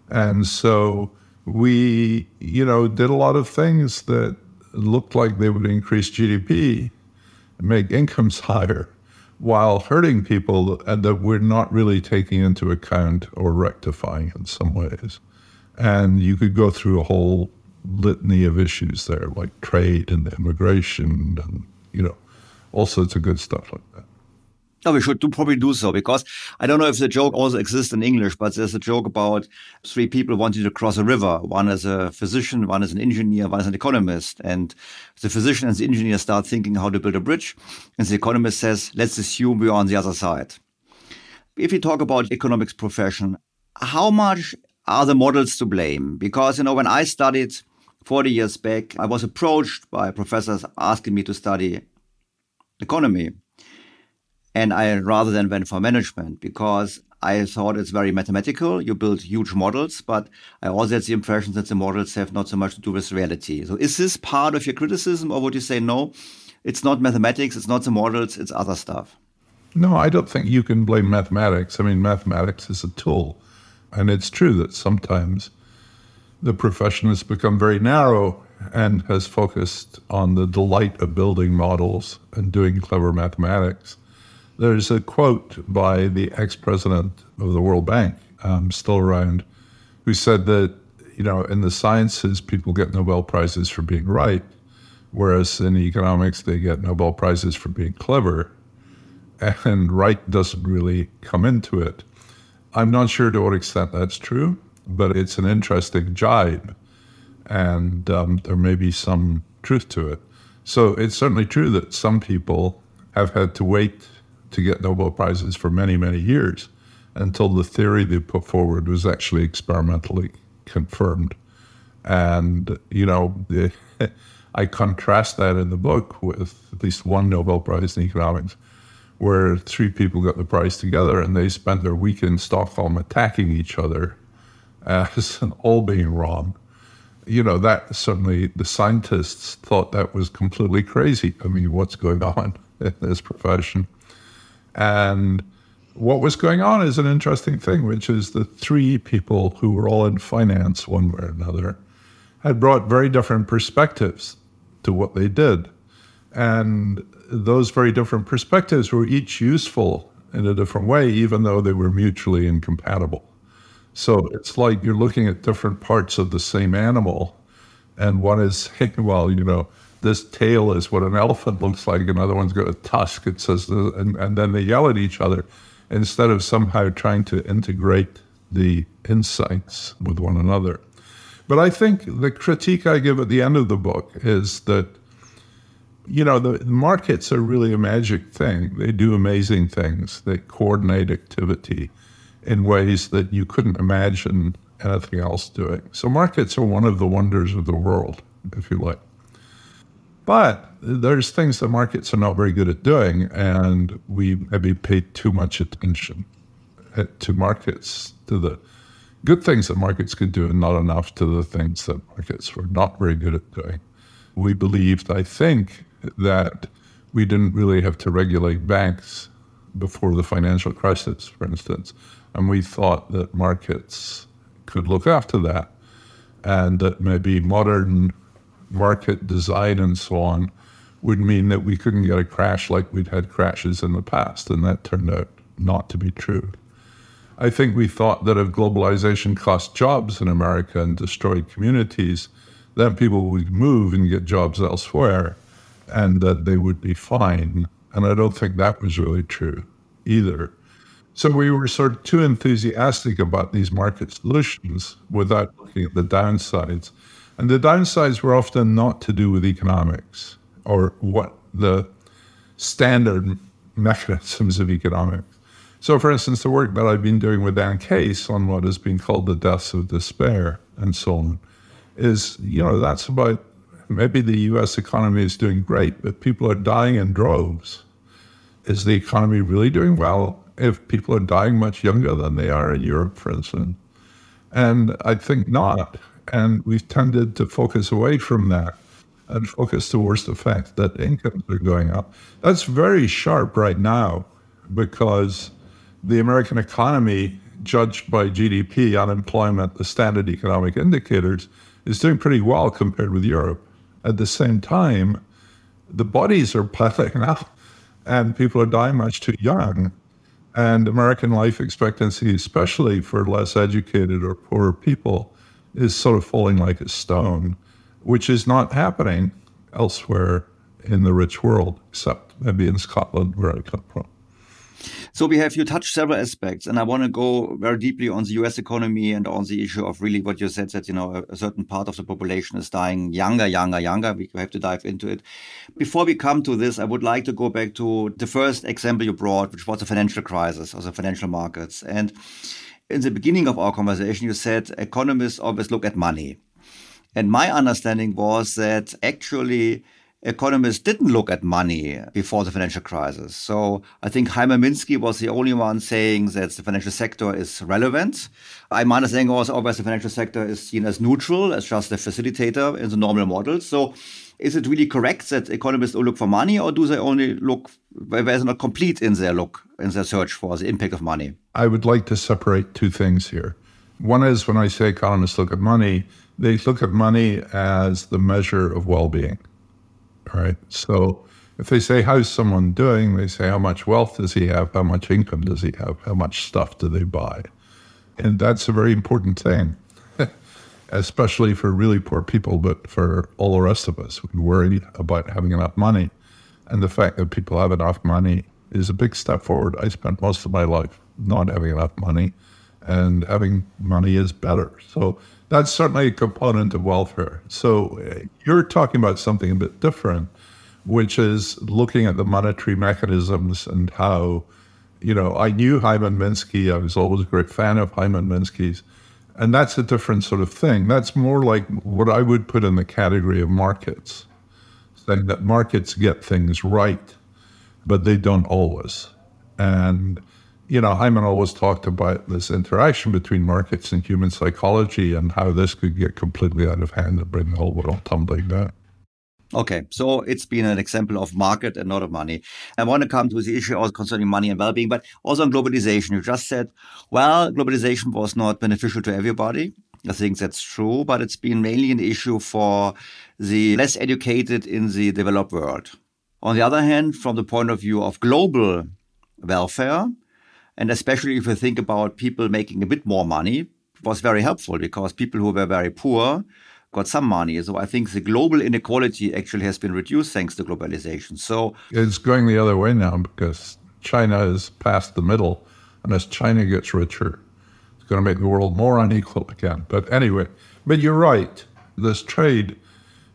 Speaker 2: And so we, you know, did a lot of things that looked like they would increase GDP, make incomes higher, while hurting people that we're not really taking into account or rectifying in some ways. And you could go through a whole litany of issues there, like trade and immigration and, you know, all sorts of good stuff like that.
Speaker 1: No, we should do, probably do so because I don't know if the joke also exists in English, but there's a joke about three people wanting to cross a river. One is a physician, one is an engineer, one is an economist. And the physician and the engineer start thinking how to build a bridge. And the economist says, let's assume we are on the other side. If we talk about economics profession, how much are the models to blame? Because, you know, when I studied 40 years back, I was approached by professors asking me to study economy and I rather than went for management because I thought it's very mathematical. You build huge models, but I also had the impression that the models have not so much to do with reality. So is this part of your criticism, or would you say no? It's not mathematics, it's not the models, it's other stuff.
Speaker 2: No, I don't think you can blame mathematics. I mean, mathematics is a tool. And it's true that sometimes the profession has become very narrow and has focused on the delight of building models and doing clever mathematics. There's a quote by the ex president of the World Bank, um, still around, who said that, you know, in the sciences, people get Nobel Prizes for being right, whereas in economics, they get Nobel Prizes for being clever. And right doesn't really come into it. I'm not sure to what extent that's true, but it's an interesting jibe and um, there may be some truth to it. So it's certainly true that some people have had to wait to get Nobel Prizes for many, many years until the theory they put forward was actually experimentally confirmed. And, you know, the, I contrast that in the book with at least one Nobel Prize in economics, where three people got the prize together and they spent their week in Stockholm attacking each other as all being wrong you know, that certainly the scientists thought that was completely crazy. I mean, what's going on in this profession? And what was going on is an interesting thing, which is the three people who were all in finance, one way or another, had brought very different perspectives to what they did. And those very different perspectives were each useful in a different way, even though they were mutually incompatible. So it's like you're looking at different parts of the same animal, and one is, well, you know, this tail is what an elephant looks like, another one's got a tusk. It says, and, and then they yell at each other instead of somehow trying to integrate the insights with one another. But I think the critique I give at the end of the book is that, you know, the markets are really a magic thing. They do amazing things, they coordinate activity in ways that you couldn't imagine anything else doing. So markets are one of the wonders of the world, if you like. But there's things that markets are not very good at doing, and we maybe pay too much attention eh, to markets, to the good things that markets could do, and not enough to the things that markets were not very good at doing. We believed, I think, that we didn't really have to regulate banks before the financial crisis, for instance. And we thought that markets could look after that and that maybe modern market design and so on would mean that we couldn't get a crash like we'd had crashes in the past. And that turned out not to be true. I think we thought that if globalization cost jobs in America and destroyed communities, then people would move and get jobs elsewhere and that they would be fine. And I don't think that was really true either. So we were sort of too enthusiastic about these market solutions without looking at the downsides. And the downsides were often not to do with economics or what the standard mechanisms of economics. So, for instance, the work that I've been doing with Dan Case on what has been called the deaths of despair and so on is, you know, that's about maybe the US economy is doing great, but people are dying in droves. Is the economy really doing well? if people are dying much younger than they are in Europe, for instance. And I think not. And we've tended to focus away from that and focus towards the fact that incomes are going up. That's very sharp right now because the American economy, judged by GDP, unemployment, the standard economic indicators, is doing pretty well compared with Europe. At the same time, the bodies are piling up and people are dying much too young. And American life expectancy, especially for less educated or poorer people, is sort of falling like a stone, which is not happening elsewhere in the rich world, except maybe in Scotland, where I come from.
Speaker 1: So we have you touched several aspects, and I want to go very deeply on the U.S. economy and on the issue of really what you said that you know a, certain part of the population is dying younger, younger, younger. We have to dive into it. Before we come to this, I would like to go back to the first example you brought, which was the financial crisis or the financial markets. And in the beginning of our conversation, you said economists always look at money, and my understanding was that actually economists didn't look at money before the financial crisis. So I think Hyman Minsky was the only one saying that the financial sector is relevant. I'm understanding also always the financial sector is seen as neutral, as just a facilitator in the normal model. So is it really correct that economists all look for money or do they only look they're not complete in their look, in their search for the impact of money?
Speaker 2: I would like to separate two things here. One is when I say economists look at money, they look at money as the measure of well being. Right. So if they say, How's someone doing? They say, How much wealth does he have? How much income does he have? How much stuff do they buy? And that's a very important thing, especially for really poor people, but for all the rest of us who worry about having enough money. And the fact that people have enough money is a big step forward. I spent most of my life not having enough money, and having money is better. So that's certainly a component of welfare. So uh, you're talking about something a bit different, which is looking at the monetary mechanisms and how, you know, I knew Hyman Minsky. I was always a great fan of Hyman Minsky's. And that's a different sort of thing. That's more like what I would put in the category of markets, saying that markets get things right, but they don't always. And you know, Hyman always talked about this interaction between markets and human psychology and how this could get completely out of hand and bring the whole world tumbling down.
Speaker 1: Okay, so it's been an example of market and not of money. I want to come to the issue also concerning money and well-being, but also on globalization. You just said, well, globalization was not beneficial to everybody. I think that's true, but it's been mainly an issue for the less educated in the developed world. On the other hand, from the point of view of global welfare, and especially if you think about people making a bit more money, was very helpful because people who were very poor got some money. So I think the global inequality actually has been reduced thanks to globalization. So
Speaker 2: it's going the other way now because China is past the middle. And as China gets richer, it's going to make the world more unequal again. But anyway, but you're right. This trade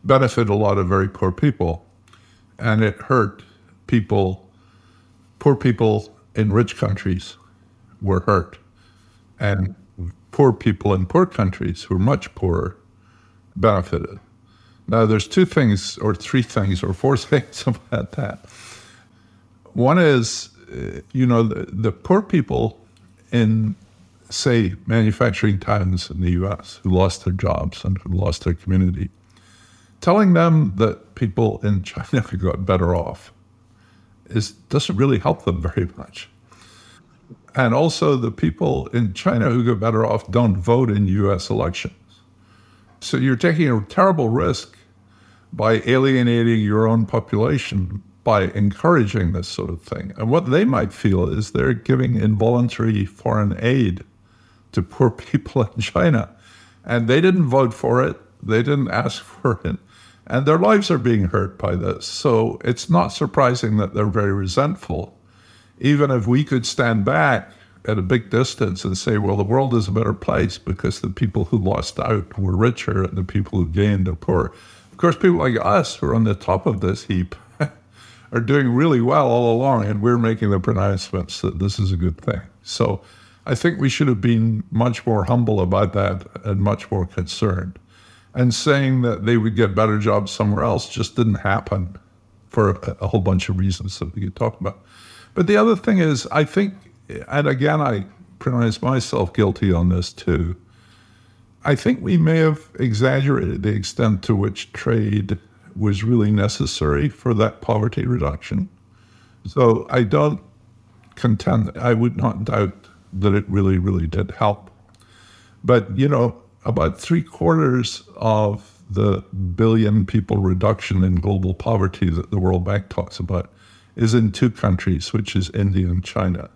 Speaker 2: benefited a lot of very poor people and it hurt people, poor people in rich countries were hurt. And poor people in poor countries who are much poorer benefited. Now, there's two things, or three things, or four things about that. One is, uh, you know, the, the poor people in, say, manufacturing towns in the US who lost their jobs and who lost their community, telling them that people in China got better off is doesn't really help them very much. And also, the people in China who got better off don't vote in US elections. So you're taking a terrible risk by alienating your own population by encouraging this sort of thing. And what they might feel is they're giving involuntary foreign aid to poor people in China. And they didn't vote for it, they didn't ask for it and their lives are being hurt by this. So it's not surprising that they're very resentful. Even if we could stand back at a big distance and say, well, the world is a better place because the people who lost out were richer and the people who gained are poor. Of course, people like us who are on the top of this heap are doing really well all along, and we're making the pronouncements that this is a good thing. So I think we should have been much more humble about that and much more concerned and saying that they would get better jobs somewhere else just didn't happen for a, a whole bunch of reasons that we could talk about. But the other thing is, I think, and again, I pronounce myself guilty on this too. I think we may have exaggerated the extent to which trade was really necessary for that poverty reduction. So I don't contend, I would not doubt that it really, really did help. But, you know, about three quarters of the billion people reduction in global poverty that the World Bank talks about is in two countries, which is India and China.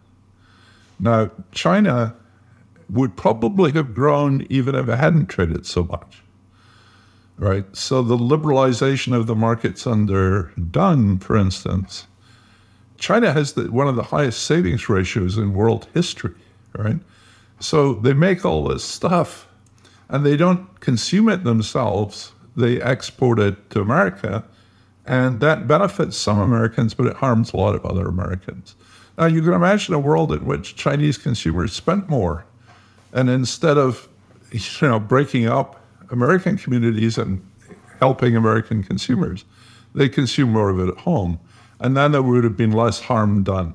Speaker 2: Now, China would probably have grown even if it hadn't traded so much. Right? So the liberalization of the markets under Deng, for instance, China has the, one of the highest savings ratios in world history, right? So they make all this stuff and they don't consume it themselves. They export it to America, and that benefits some Americans, but it harms a lot of other Americans. Now, you can imagine a world in which Chinese consumers spent more, and instead of you know breaking up American communities and helping American consumers, they consume more of it at home. And then there would have been less harm done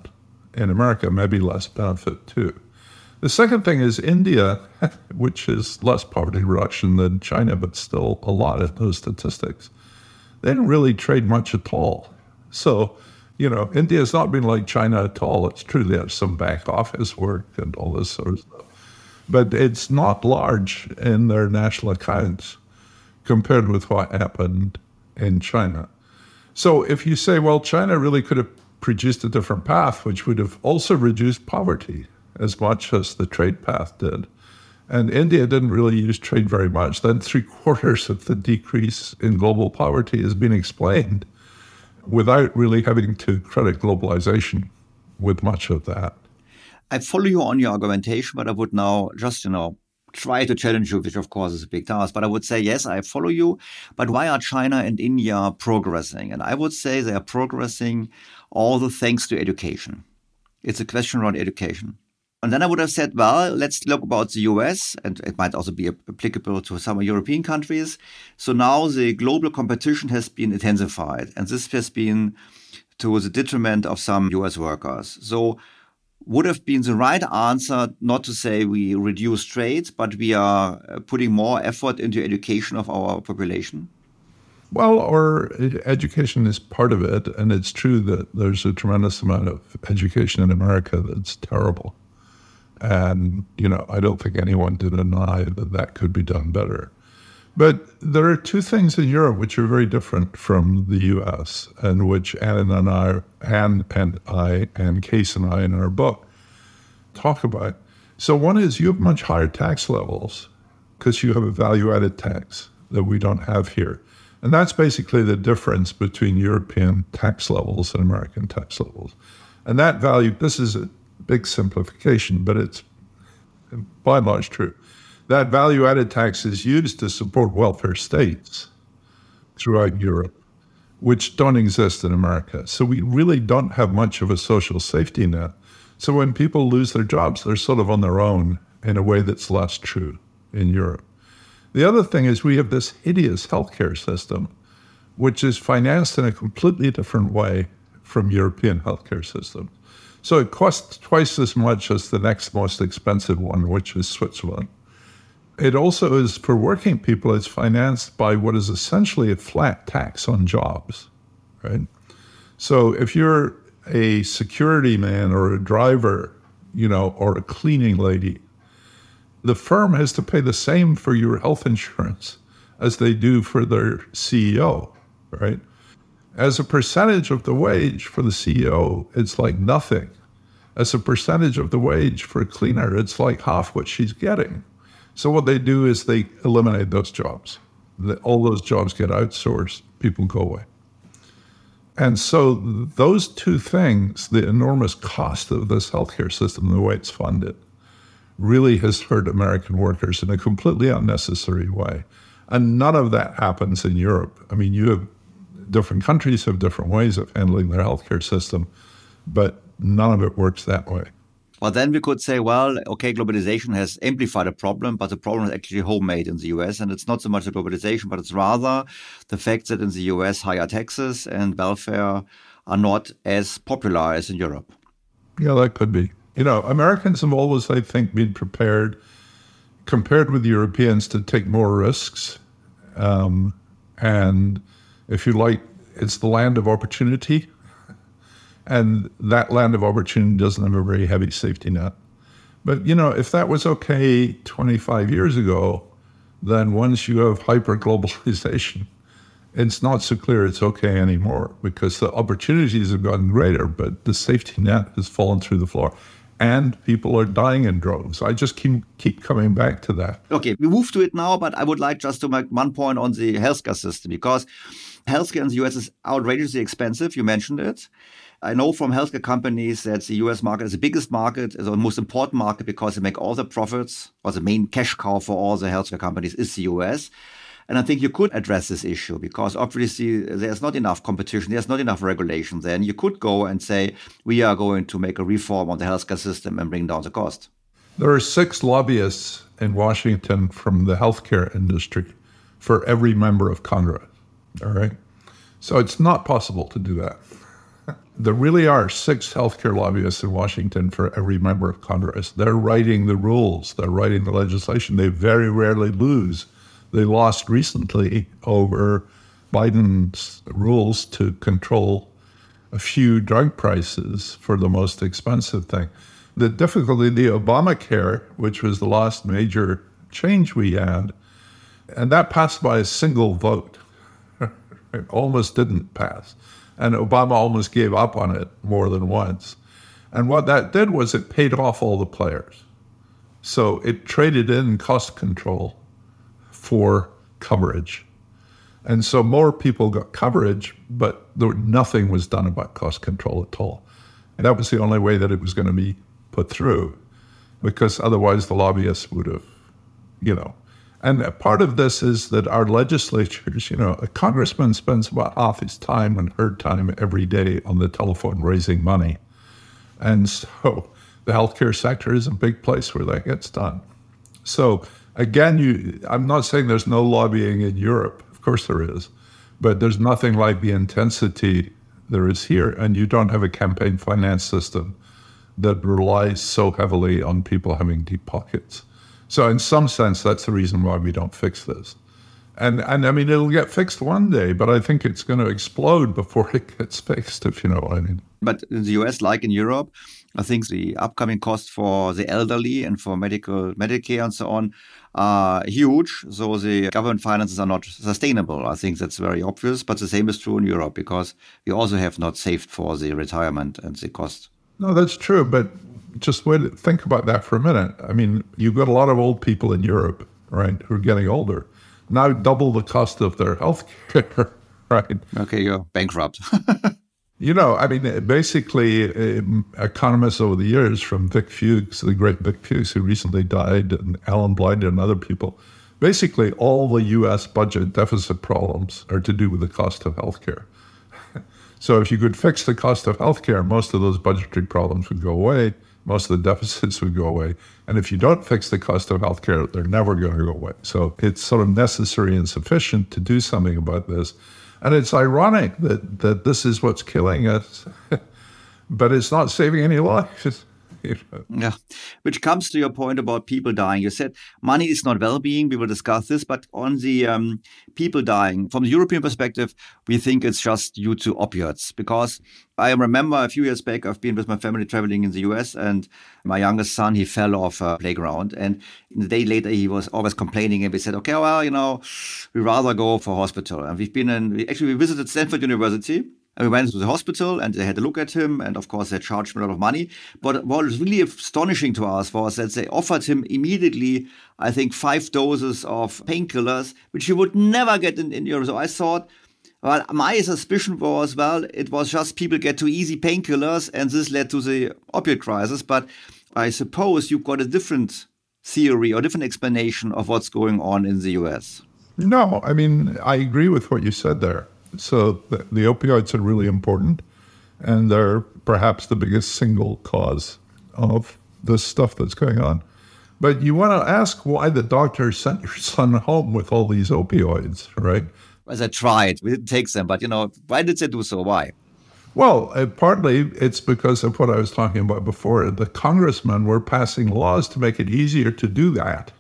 Speaker 2: in America, maybe less benefit too. The second thing is India, which is less poverty reduction than China, but still a lot of those statistics. They didn't really trade much at all. So, you know, India has not been like China at all. It's true they have some back office work and all this sort of stuff. But it's not large in their national accounts compared with what happened in China. So if you say, well, China really could have produced a different path, which would have also reduced poverty as much as the trade path did. And India didn't really use trade very much. Then three quarters of the decrease in global poverty has been explained without really having to credit globalization with much of that.
Speaker 1: I follow you on your argumentation, but I would now just, you know, try to challenge you, which of course is a big task. But I would say, yes, I follow you. But why are China and India progressing? And I would say they are progressing all the thanks to education. It's a question around education. And then I would have said, well, let's look about the US, and it might also be applicable to some European countries. So now the global competition has been intensified, and this has been to the detriment of some US workers. So would have been the right answer not to say we reduce trade, but we are uh, putting more effort into education of our population?
Speaker 2: Well, our education is part of it, and it's true that there's a tremendous amount of education in America that's terrible. And, you know, I don't think anyone did deny that that could be done better. But there are two things in Europe which are very different from the US, and which Anne and I, Anne and I, and Case and I in our book talk about. So one is you have much higher tax levels because you have a value-added tax that we don't have here. And that's basically the difference between European tax levels and American tax levels. And that value, this is big simplification, but it's by and large true. That value added tax is used to support welfare states throughout Europe, which don't exist in America. So we really don't have much of a social safety net. So when people lose their jobs, they're sort of on their own in a way that's less true in Europe. The other thing is we have this hideous healthcare system, which is financed in a completely different way from European healthcare systems. So it costs twice as much as the next most expensive one, which is Switzerland. It also is for working people, it's financed by what is essentially a flat tax on jobs, right? So if you're a security man or a driver, you know, or a cleaning lady, the firm has to pay the same for your health insurance as they do for their CEO, right? As a percentage of the wage for the CEO, it's like nothing. As a percentage of the wage for a cleaner, it's like half what she's getting. So what they do is they eliminate those jobs. All those jobs get outsourced, people go away. And so those two things, the enormous cost of this healthcare system, the way it's funded, really has hurt American workers in a completely unnecessary way. And none of that happens in Europe. I mean, you have different countries have different ways of handling their healthcare system, but none of it works that way.
Speaker 1: Well, then we could say, well, okay, globalization has amplified a problem, but the problem is actually homemade in the US. And it's not so much the globalization, but it's rather the fact that in the US, higher taxes and welfare are not as popular as in Europe.
Speaker 2: Yeah, that could be. You know, Americans have always, I think, been prepared, compared with Europeans, to take more risks. Um, and if you like, it's the land of opportunity. And that land of opportunity doesn't have a very heavy safety net. But, you know, if that was okay 25 years ago, then once you have hyper globalization, it's not so clear it's okay anymore because the opportunities have gotten greater, but the safety net has fallen through the floor and people are dying in droves. I just keep keep coming back to that.
Speaker 1: Okay, we move to it now, but I would like just to make one point on the healthcare system because healthcare in the US is outrageously expensive. You mentioned it. I know from healthcare companies that the US market is the biggest market, is the most important market because they make all the profits, or the main cash cow for all the healthcare companies is the US. And I think you could address this issue because obviously there's not enough competition, there's not enough regulation. Then you could go and say, we are going to make a reform on the healthcare system and bring down the cost.
Speaker 2: There are six lobbyists in Washington from the healthcare industry for every member of Congress. All right. So it's not possible to do that. There really are six healthcare lobbyists in Washington for every member of Congress. They're writing the rules, they're writing the legislation. They very rarely lose. They lost recently over Biden's rules to control a few drug prices for the most expensive thing. The difficulty, the Obamacare, which was the last major change we had, and that passed by a single vote. It almost didn't pass. And Obama almost gave up on it more than once. And what that did was it paid off all the players. So it traded in cost control for coverage. And so more people got coverage, but there, nothing was done about cost control at all. And that was the only way that it was going to be put through, because otherwise the lobbyists would have, you know. And part of this is that our legislatures, you know, a congressman spends about half his time and her time every day on the telephone raising money. And so the healthcare sector is a big place where that gets done. So again, you, I'm not saying there's no lobbying in Europe. Of course there is. But there's nothing like the intensity there is here. And you don't have a campaign finance system that relies so heavily on people having deep pockets. So in some sense, that's the reason why we don't fix this. And and I mean it'll get fixed one day, but I think it's going to explode before it gets fixed, if you know what I mean.
Speaker 1: But in the US, like in Europe, I think the upcoming costs for the elderly and for medical Medicare and so on are huge. So the government finances are not sustainable. I think that's very obvious. But the same is true in Europe because we also have not saved for the retirement and the cost.
Speaker 2: No, that's true. But just wait, think about that for a minute. I mean, you've got a lot of old people in Europe, right, who are getting older. Now double the cost of their health care, right?
Speaker 1: Okay, you're bankrupt.
Speaker 2: You know, I mean, basically, um, economists over the years, from Vic Fuchs, the great Vic Fuchs, who recently died, and Alan Blind and other people, basically all the U.S. budget deficit problems are to do with the cost of health care. so if you could fix the cost of healthcare, most of those budgetary problems would go away. Most of the deficits would go away. And if you don't fix the cost of healthcare, they're never going to go away. So it's sort of necessary and sufficient to do something about this. And it's ironic that, that this is what's killing us, but it's not saving any lives.
Speaker 1: Yeah, which comes to your point about people dying. You said money is not well-being. We will discuss this, but on the um, people dying, from the European perspective, we think it's just due to opioids. Because I remember a few years back, I've been with my family traveling in the US, and my youngest son he fell off a playground, and the day later he was always complaining, and we said, okay, well, you know, we rather go for hospital. And we've been in. Actually we visited Stanford University and we went to the hospital and they had a look at him. And of course, they charged him a lot of money. But what was really astonishing to us was that they offered him immediately, I think, five doses of painkillers, which he would never get in, in Europe. So I thought, well, my suspicion was, well, it was just people get too easy painkillers and this led to the opioid crisis. But I suppose you've got a different theory or different explanation of what's going on in the US.
Speaker 2: No, I mean, I agree with what you said there. So the, the opioids are really important, and they're perhaps the biggest single cause of the stuff that's going on. But you want to ask why the doctor sent your son home with all these opioids, right?
Speaker 1: As I tried, we didn't take them, but you know, why did they do so? Why?
Speaker 2: Well, uh, partly it's because of what I was talking about before. The congressmen were passing laws to make it easier to do that,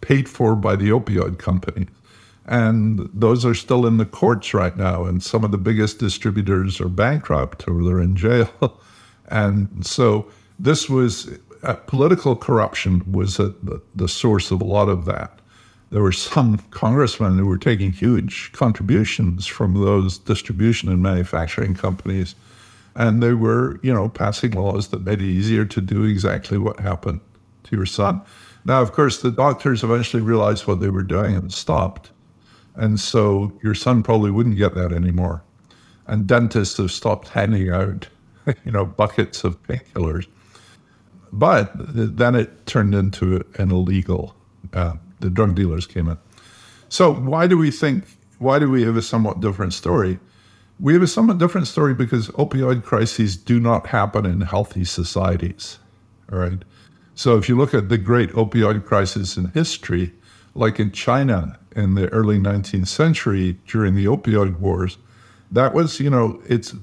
Speaker 2: paid for by the opioid companies. And those are still in the courts right now. And some of the biggest distributors are bankrupt or they're in jail. and so this was uh, political corruption was the, the source of a lot of that. There were some congressmen who were taking huge contributions from those distribution and manufacturing companies. And they were, you know, passing laws that made it easier to do exactly what happened to your son. Now, of course, the doctors eventually realized what they were doing and stopped. And so your son probably wouldn't get that anymore. And dentists have stopped handing out, you know, buckets of painkillers. But then it turned into an illegal. Uh, the drug dealers came in. So why do we think? Why do we have a somewhat different story? We have a somewhat different story because opioid crises do not happen in healthy societies. All right. So if you look at the great opioid crisis in history, like in China in the early 19th century during the opioid wars, that was, you know, it's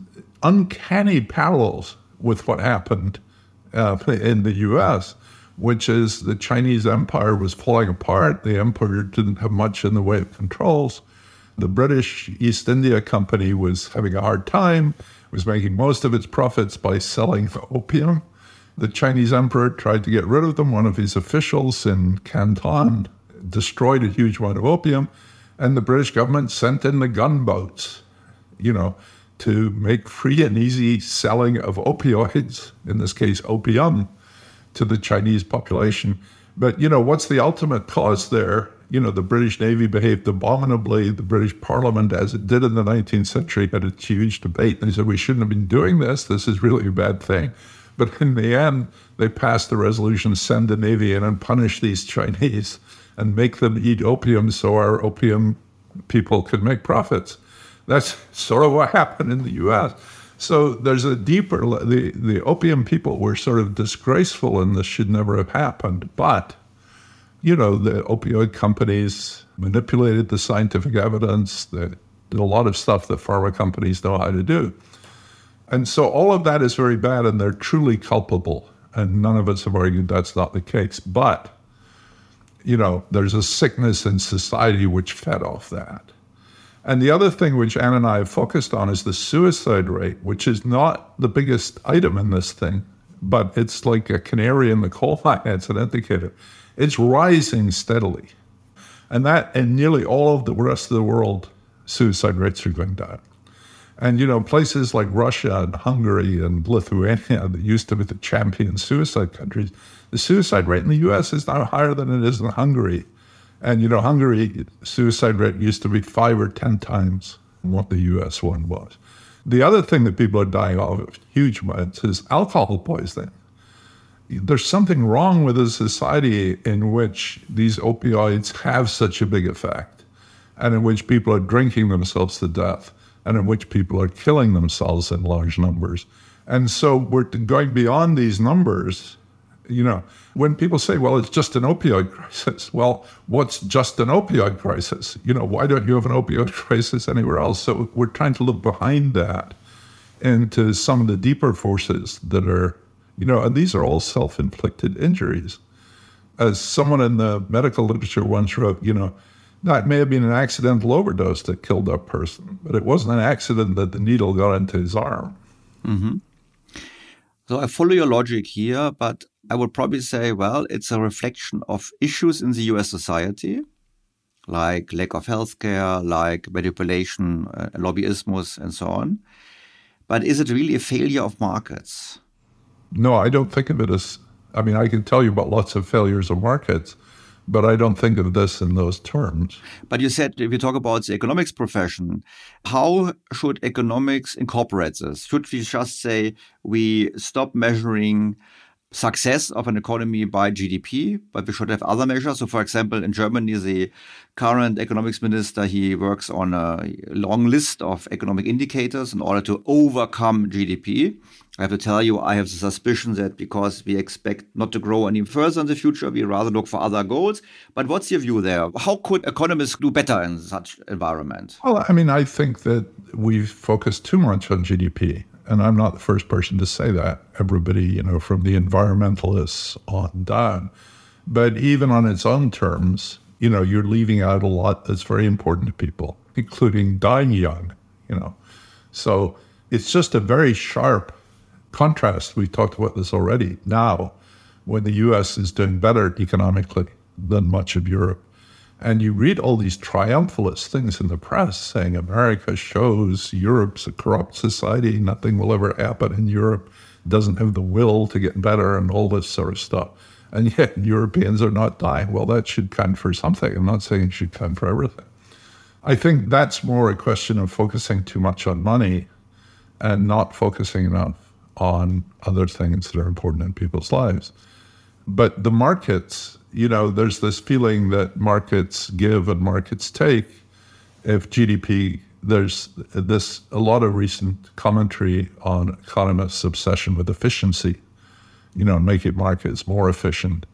Speaker 2: uncanny parallels with what happened uh, in the US, which is the Chinese empire was falling apart. The empire didn't have much in the way of controls. The British East India Company was having a hard time, was making most of its profits by selling opium. The Chinese emperor tried to get rid of them. One of his officials in Canton destroyed a huge amount of opium, and the British government sent in the gunboats, you know, to make free and easy selling of opioids, in this case, opium, to the Chinese population. But, you know, what's the ultimate cause there? You know, the British Navy behaved abominably. The British Parliament, as it did in the 19th century, had a huge debate. And they said, we shouldn't have been doing this. This is really a bad thing. But in the end, they passed the resolution send the Navy in and punish these Chinese and make them eat opium so our opium people could make profits. That's sort of what happened in the US. So there's a deeper, the, the opium people were sort of disgraceful and this should never have happened. But, you know, the opioid companies manipulated the scientific evidence, they did a lot of stuff that pharma companies know how to do. And so all of that is very bad and they're truly culpable. And none of us have argued that's not the case. But, you know, there's a sickness in society which fed off that. And the other thing which Anne and I have focused on is the suicide rate, which is not the biggest item in this thing, but it's like a canary in the coal mine, it's an indicator. It's rising steadily. And that and nearly all of the rest of the world, suicide rates are going down. And, you know, places like Russia and Hungary and Lithuania that used to be the champion suicide countries, the suicide rate in the US is now higher than it is in Hungary. And, you know, Hungary suicide rate used to be five or 10 times what the US one was. The other thing that people are dying of huge amounts is alcohol poisoning. There's something wrong with a society in which these opioids have such a big effect and in which people are drinking themselves to death and in which people are killing themselves in large numbers. And so we're going beyond these numbers. You know, when people say, well, it's just an opioid crisis, well, what's just an opioid crisis? You know, why don't you have an opioid crisis anywhere else? So we're trying to look behind that into some of the deeper forces that are, you know, and these are all self inflicted injuries. As someone in the medical literature once wrote, you know, that may have been an accidental overdose that killed that person, but it wasn't an accident that the needle got into his arm.
Speaker 1: Mm-hmm. So I follow your logic here, but I would probably say, well, it's a reflection of issues in the US society, like lack of healthcare, like manipulation, uh, lobbyism, and so on. But is it really a failure of markets?
Speaker 2: No, I don't think of it as, I mean, I can tell you about lots of failures of markets but I don't think of this in those terms.
Speaker 1: But you said if you talk about the economics profession, how should economics incorporate this? Should we just say we stop measuring success of an economy by GDP, but we should have other measures. So, for example, in Germany, the current economics minister he works on a long list of economic indicators in order to overcome GDP. I have to tell you, I have the suspicion that because we expect not to grow any further in the future, we rather look for other goals. But what's your view there? How could economists do better in such environment?
Speaker 2: Well, I mean, I think that we've focused too much on GDP. And I'm not the first person to say that. Everybody, you know, from the environmentalists on down. But even on its own terms, you know, you're leaving out a lot that's very important to people, including dying young, you know. So it's just a very sharp contrast. We talked about this already. Now, when the US is doing better economically than much of Europe, and you read all these triumphalist things in the press saying America shows Europe's a corrupt society, nothing will ever happen in Europe, doesn't have the will to get better, and all this sort of stuff. And yet Europeans are not dying. Well, that should count for something. I'm not saying it should count for everything. I think that's more a question of focusing too much on money and not focusing enough on other things that are important in people's lives. But the markets you know, there's this feeling that markets give and markets take. If GDP, there's this a lot of recent commentary on economists' obsession with efficiency, you know, making markets more efficient.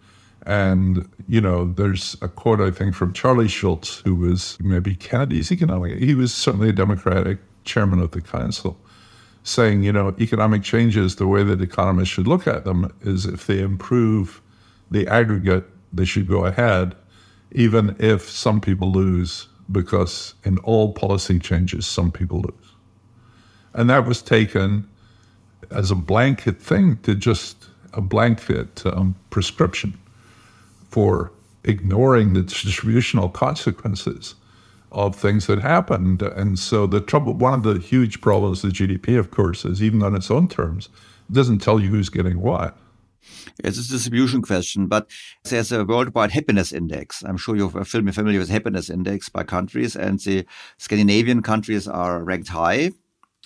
Speaker 2: And, you know, there's a quote, I think, from Charlie Schultz, who was maybe Kennedy's economic, he was certainly a Democratic chairman of the council, saying, you know, economic changes, the way that economists should look at them is if they improve the aggregate, they should go ahead, even if some people lose, because in all policy changes, some people lose. And that was taken as a blanket thing to just a blanket um, prescription for ignoring the distributional consequences of things that happened. And so the trouble, one of the huge problems with GDP, of course, is even on its own terms, it doesn't tell you who's getting what.
Speaker 1: It's a distribution question, but there's a worldwide happiness index. I'm sure you're familiar with happiness index by countries, and the Scandinavian countries are ranked high.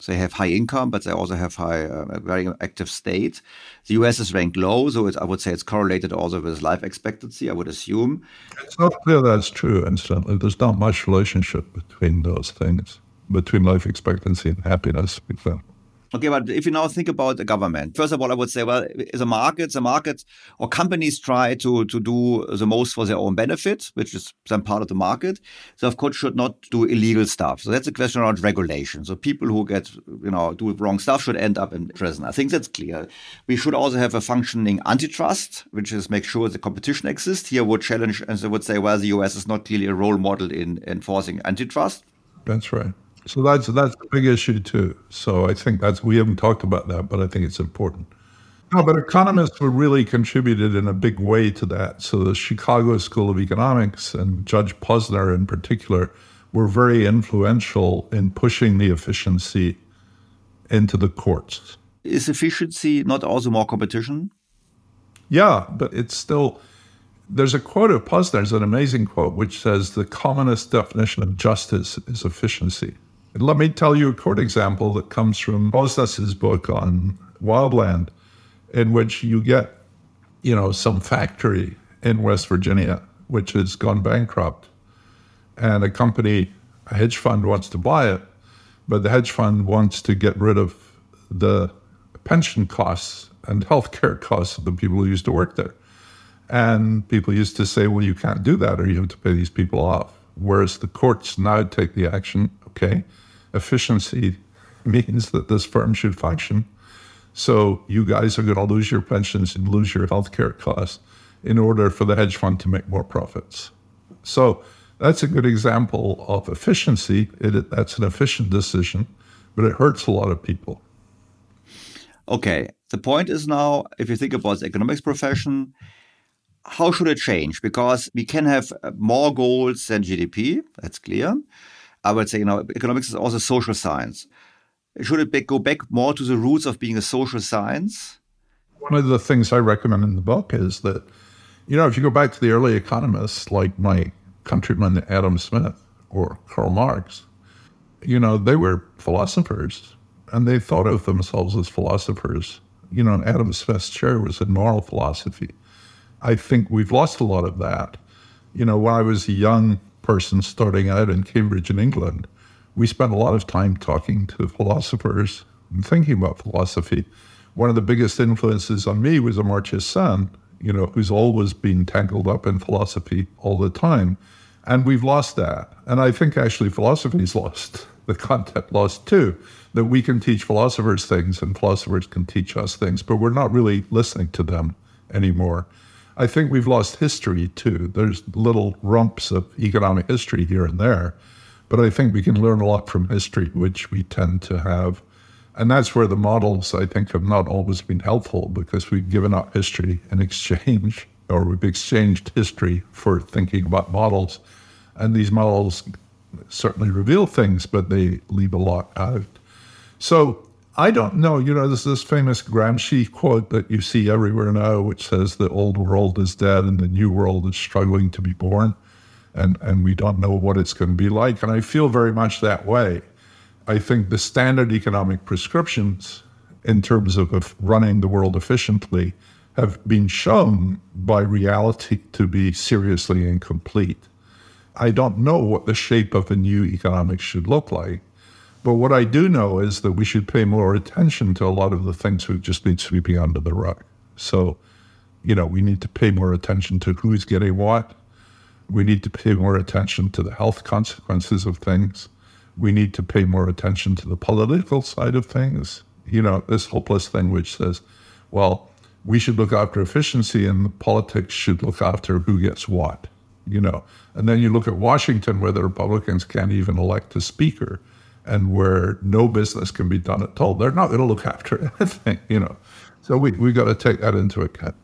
Speaker 1: They have high income, but they also have high, uh, very active state. The US is ranked low, so I would say it's correlated also with life expectancy. I would assume.
Speaker 2: It's not clear that's true. Incidentally, there's not much relationship between those things, between life expectancy and happiness.
Speaker 1: Okay, but if you now think about the government, first of all, I would say, well, a market, the market or companies try to, to do the most for their own benefit, which is some part of the market. So of course should not do illegal stuff. So that's a question around regulation. So people who get, you know, do wrong stuff should end up in prison. I think that's clear. We should also have a functioning antitrust, which is make sure the competition exists. Here would challenge and they would say, well, the US is not clearly a role model in enforcing antitrust.
Speaker 2: That's right. So that's that's a big issue too. So I think that's we haven't talked about that, but I think it's important. No, but economists were really contributed in a big way to that. So the Chicago School of Economics and Judge Posner in particular were very influential in pushing the efficiency into the courts.
Speaker 1: Is efficiency not also more competition?
Speaker 2: Yeah, but it's still there's a quote of Posner's an amazing quote, which says the commonest definition of justice is efficiency. Let me tell you a court example that comes from Posner's book on wildland, in which you get, you know, some factory in West Virginia which has gone bankrupt, and a company, a hedge fund wants to buy it, but the hedge fund wants to get rid of the pension costs and healthcare costs of the people who used to work there. And people used to say, well, you can't do that or you have to pay these people off. Whereas the courts now take the action, okay, efficiency means that this firm should function. So you guys are going to lose your pensions and lose your healthcare costs in order for the hedge fund to make more profits. So that's a good example of efficiency. It, that's an efficient decision, but it hurts a lot of people.
Speaker 1: Okay. The point is now, if you think about the economics profession, how should it change? Because we can have more goals than GDP, that's clear. I would say, you know, economics is also social science. Should it go back more to the roots of being a social science?
Speaker 2: One of the things I recommend in the book is that, you know, if you go back to the early economists like my countryman Adam Smith or Karl Marx, you know, they were philosophers and they thought of themselves as philosophers. You know, Adam Smith's chair was in moral philosophy. I think we've lost a lot of that. You know, when I was a young person starting out in Cambridge in England, we spent a lot of time talking to philosophers and thinking about philosophy. One of the biggest influences on me was Amartya Sen, you know, who's always been tangled up in philosophy all the time. And we've lost that. And I think actually philosophy's lost, the concept lost too, that we can teach philosophers things and philosophers can teach us things, but we're not really listening to them anymore. I think we've lost history too. There's little rumps of economic history here and there, but I think we can learn a lot from history, which we tend to have. And that's where the models, I think, have not always been helpful because we've given up history in exchange, or we've exchanged history for thinking about models. And these models certainly reveal things, but they leave a lot out. So I don't know. You know, there's this famous Gramsci quote that you see everywhere now, which says the old world is dead and the new world is struggling to be born. And, and we don't know what it's going to be like. And I feel very much that way. I think the standard economic prescriptions in terms of, of running the world efficiently have been shown by reality to be seriously incomplete. I don't know what the shape of a new economics should look like. But what I do know is that we should pay more attention to a lot of the things we've just been sweeping under the rug. So, you know, we need to pay more attention to who's getting what. We need to pay more attention to the health consequences of things. we need to pay more attention to the political side of things. You know, this hopeless thing which says, well, we should look after efficiency and politics should look after who gets what, you know. And then you look at Washington where the Republicans can't even elect a speaker and where no business can be done at all. They're not going to look after anything, you know. So we we got to take that into account.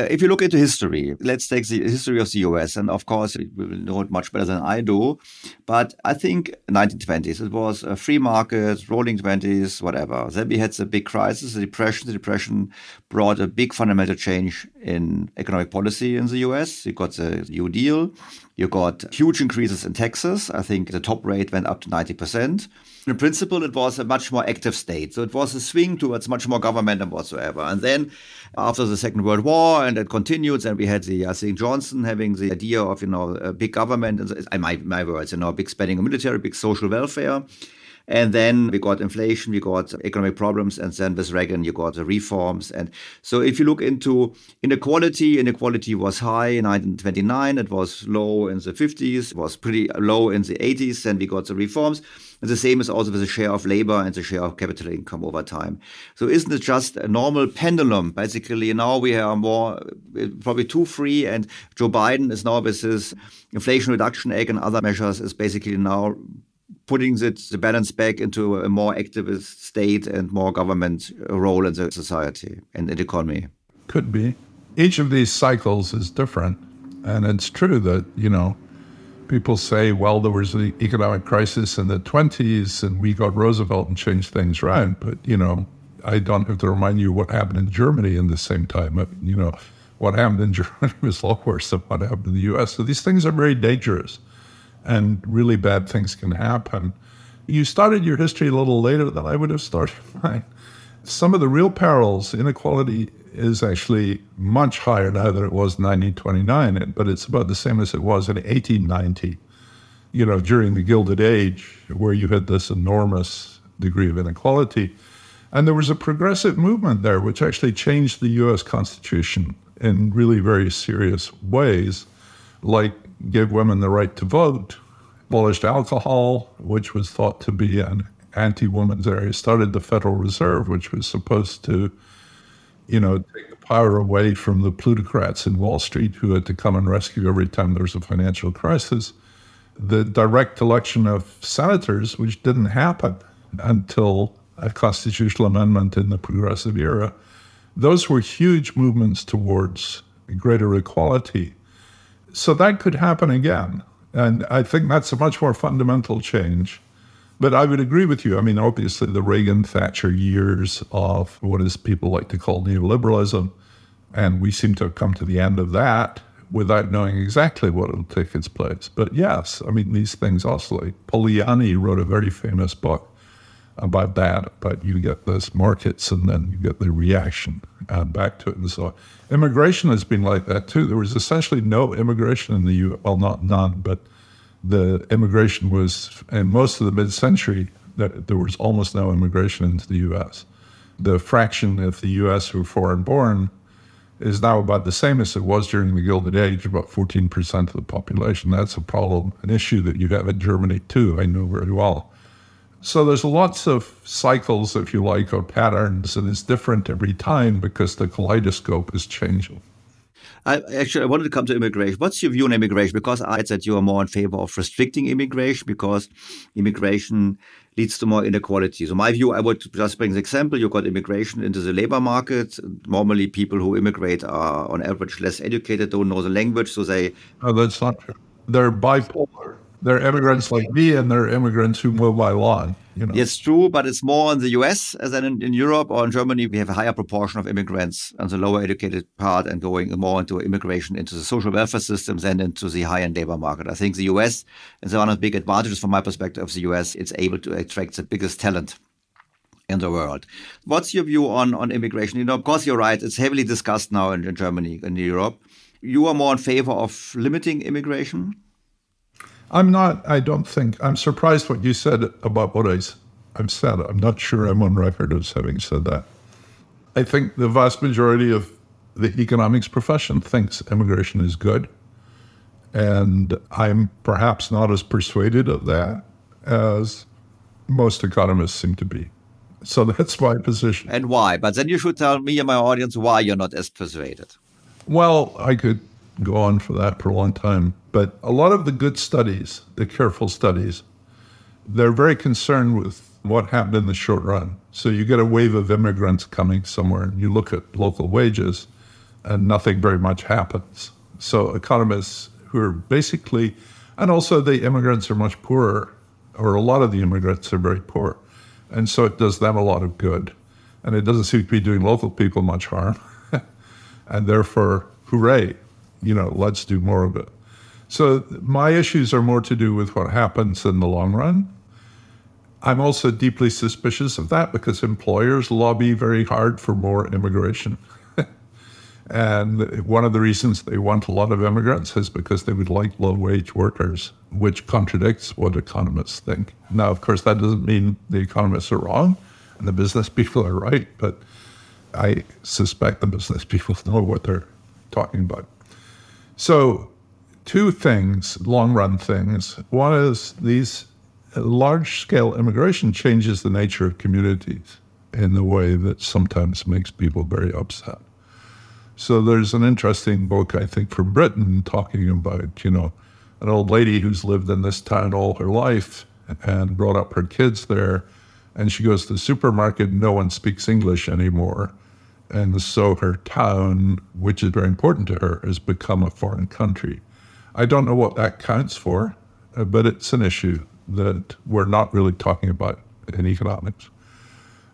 Speaker 1: Uh, if you look into history, let's take the history of the US, and of course, you will know it much better than I do. But I think 1920s, it was a free market, rolling 20s, whatever. Then we had the big crisis, the depression. The depression brought a big fundamental change in economic policy in the US. You got the New Deal. You got huge increases in taxes. I think the top rate went up to 90%. In principle, it was a much more active state. So it was a swing towards much more government and whatsoever. And then after the Second World War, and it continued, and we had the, uh, I think, Johnson having the idea of, you know, a big government, and my, my words, you know, big spending on military, big social welfare. And then we got inflation, we got economic problems, and then with Reagan, you got the reforms. And so if you look into inequality, inequality was high in 1929, it was low in the 50s, it was pretty low in the 80s, then we got the reforms. And the same is also with the share of labor and the share of capital income over time. So isn't it just a normal pendulum? Basically, now we are more, eh, probably too free, and Joe Biden is now with his Inflation Reduction Act and other measures is basically now putting the, the balance back into a more activist state and more government role in the society and in the economy.
Speaker 2: Could be. Each of these cycles is different. And it's true that, you know, people say, well, there was the economic crisis in the 20s and we got Roosevelt and changed things around. But, you know, I don't have to remind you what happened in Germany in the same time. You know, what happened in Germany was a lot worse than what happened in the US. So these things are very dangerous and really bad things can happen. You started your history a little later than I would have started mine. Some of the real perils, inequality is actually much higher now than it was in 1929, but it's about the same as it was in 1890, you know, during the Gilded Age, where you had this enormous degree of inequality. And there was a progressive movement there, which actually changed the US Constitution in really very serious ways, like gave women the right to vote, abolished alcohol, which was thought to be an anti woman's area, started the Federal Reserve, which was supposed to, you know, take the power away from the plutocrats in Wall Street who had to come and rescue every time there was a financial crisis. The direct election of senators, which didn't happen until a constitutional amendment in the progressive era, those were huge movements towards greater equality so that could happen again. And I think that's a much more fundamental change. But I would agree with you. I mean, obviously, the Reagan Thatcher years of what is people like to call neoliberalism, and we seem to have come to the end of that without knowing exactly what will take its place. But yes, I mean, these things oscillate. Polanyi wrote a very famous book about that, but you get those markets and then you get the reaction uh, back to it. And so on. immigration has been like that too. There was essentially no immigration in the U. Well, not none, but the immigration was in most of the mid-century. That there was almost no immigration into the U.S. The fraction of the U.S. who are foreign-born is now about the same as it was during the Gilded Age, about 14% of the population. That's a problem, an issue that you have in Germany too. I know very well. So there's lots of cycles, if you like, or patterns, and it's different every time because the kaleidoscope is changing.
Speaker 1: I, actually, I wanted to come to immigration. What's your view on immigration? Because I said you are more in favor of restricting immigration because immigration leads to more inequality. So my view, I would just bring the example. You got immigration into the labor market. Normally, people who immigrate are on average less educated, don't know the language, so they.
Speaker 2: Oh, that's not true. They're bipolar they're immigrants like me and they're immigrants who move by law. You know.
Speaker 1: It's true, but it's more in the US than in, in, Europe or in Germany. We have a higher proportion of immigrants on the lower educated part and going more into immigration into the social welfare systems than into the high end labor market. I think the US is one of the big advantages from my perspective of the US. It's able to attract the biggest talent in the world. What's your view on, on immigration? You know, of course, you're right. It's heavily discussed now in, in Germany and Europe. You are more in favor of limiting immigration?
Speaker 2: I'm not, I don't think, I'm surprised what you said about what I, I've said. I'm not sure I'm on record as having said that. I think the vast majority of the economics profession thinks immigration is good. And I'm perhaps not as persuaded of that as most economists seem to be. So that's my position.
Speaker 1: And why? But then you should tell me and my audience why you're not as persuaded.
Speaker 2: Well, I could go on for that for a long time, but a lot of the good studies, the careful studies, they're very concerned with what happened in the short run. So you get a wave of immigrants coming somewhere, and you look at local wages, and nothing very much happens. So economists who are basically, and also the immigrants are much poorer, or a lot of the immigrants are very poor. And so it does them a lot of good. And it doesn't seem to be doing local people much harm. and therefore, hooray, you know, let's do more of it. So my issues are more to do with what happens in the long run. I'm also deeply suspicious of that because employers lobby very hard for more immigration. and one of the reasons they want a lot of immigrants is because they would like low wage workers, which contradicts what economists think. Now, of course, that doesn't mean the economists are wrong and the business people are right, but I suspect the business people know what they're talking about. So two things, long run things. One is these large scale immigration changes the nature of communities in a way that sometimes makes people very upset. So there's an interesting book, I think, from Britain talking about, you know, an old lady who's lived in this town all her life and brought up her kids there. And she goes to the supermarket, no one speaks English anymore. And so her town, which is very important to her, has become a foreign country. I don't know what that counts for, uh, but it's an issue that we're not really talking about in economics.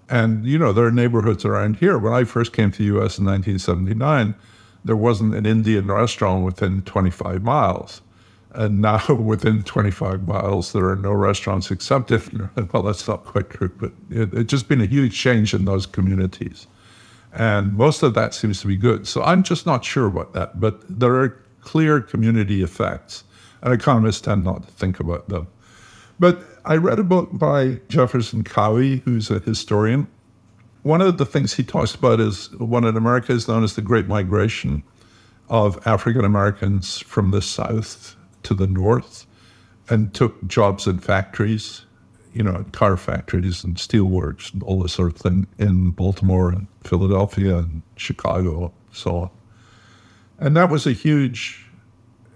Speaker 2: And, you know, there are neighborhoods around here. When I first came to the US in 1979, there wasn't an Indian restaurant within 25 miles. And now within 25 miles, there are no restaurants except if, well, that's not quite true, but it, it's just been a huge change in those communities. And most of that seems to be good. So I'm just not sure about that. But there are clear community effects, and economists tend not to think about them. But I read a book by Jefferson Cowie, who's a historian. One of the things he talks about is what in America is known as the Great Migration of African Americans from the South to the North and took jobs in factories, you know, car factories and steelworks and all this sort of thing in Baltimore and Philadelphia and Chicago, so on. And that was a huge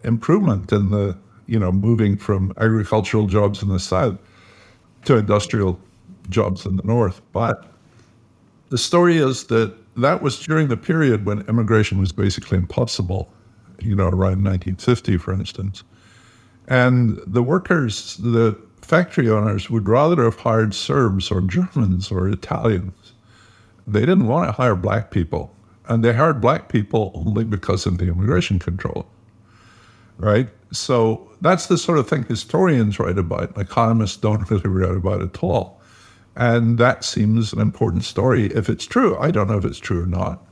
Speaker 2: improvement in the, you know, moving from agricultural jobs in the South to industrial jobs in the North. But the story is that that was during the period when immigration was basically impossible, you know, around 1950, for instance. And the workers, the factory owners would rather have hired Serbs or Germans or Italians. They didn't want to hire black people and they hired black people only because of the immigration control. Right? So that's the sort of thing historians write about. Economists don't really write about at all. And that seems an important story if it's true. I don't know if it's true or not.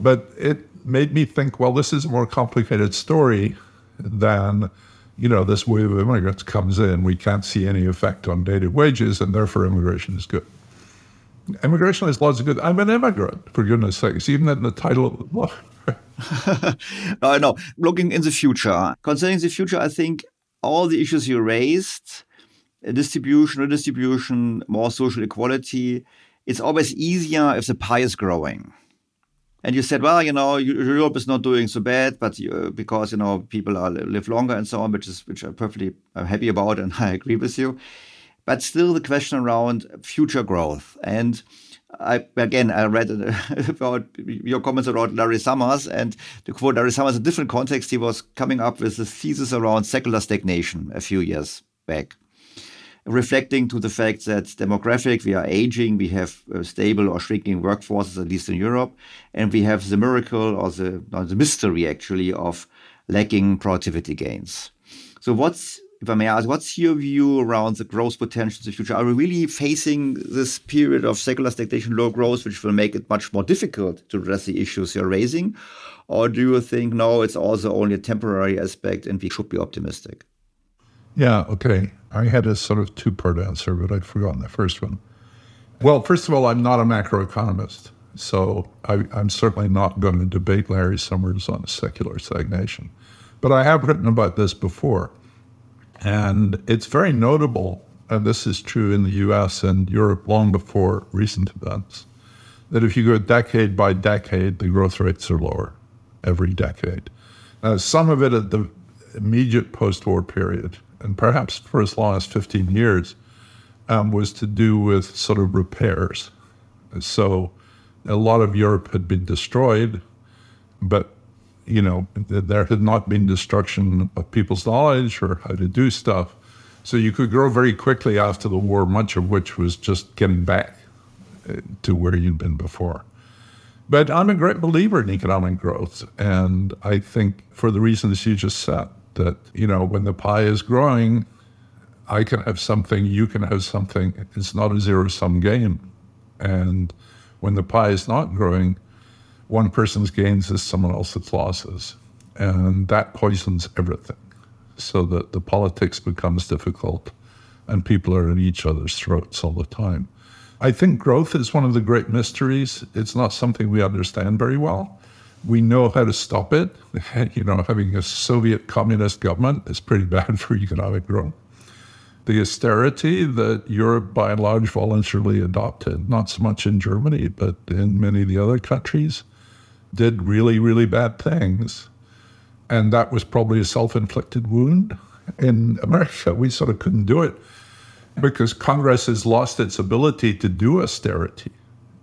Speaker 2: But it made me think, well, this is a more complicated story than, you know, this wave of immigrants comes in. We can't see any effect on dated wages, and therefore immigration is good. Immigration is lots of good. I'm an immigrant, for goodness sakes, even in the title of the book.
Speaker 1: no, no. Looking in the future, concerning the future, I think all the issues you raised, distribution, redistribution, more social equality, it's always easier if the pie is growing. And you said, well, you know, Europe is not doing so bad, but uh, because you know people are live longer and so on, which is which I'm perfectly happy about, and I agree with you but still the question around future growth. And I, again, I read about your comments about Larry Summers, and to quote Larry Summers, in a different context, he was coming up with a thesis around secular stagnation a few years back, reflecting to the fact that demographic, we are aging, we have uh, stable or shrinking workforces, at least in Europe, and we have the miracle or the, or the mystery actually of lacking productivity gains. So what's if I may ask, what's your view around the growth potential in the future? Are we really facing this period of secular stagnation, low growth, which will make it much more difficult to address the issues you're raising? Or do you think, no, it's also only a temporary aspect and we should be optimistic?
Speaker 2: Yeah, okay. I had a sort of two part answer, but I'd forgotten the first one. Well, first of all, I'm not a macroeconomist. So I, am certainly not going to debate Larry Summers on secular stagnation. But I have written about this before. And it's very notable and this is true in the US and Europe long before recent events, that if you go decade by decade, the growth rates are lower every decade. Now, some of it at the immediate post war period, and perhaps for as long as 15 years, um, was to do with sort of repairs. So a lot of Europe had been destroyed, but you know there had not been destruction of people's knowledge or how to do stuff. So you could grow very quickly after the war, much of which was just getting back uh, to where you'd been before. But I'm a great believer in economic growth, and I think for the reasons you just said, that you know when the pie is growing, I can have something, you can have something. It's not a zero sum game, and when the pie is not growing, one person's gains is someone else's losses, and that poisons everything so that the politics becomes difficult and people are at each other's throats all the time. I think growth is one of the great mysteries. It's not something we understand very well. We know how to stop it. You know, having a Soviet communist government is pretty bad for economic growth. The austerity that Europe by and large voluntarily adopted, not so much in Germany, but in many of the other countries, did really, really bad things and that was probably a self inflicted wound. In America, we sort of couldn't do it because Congress has lost its ability to do austerity.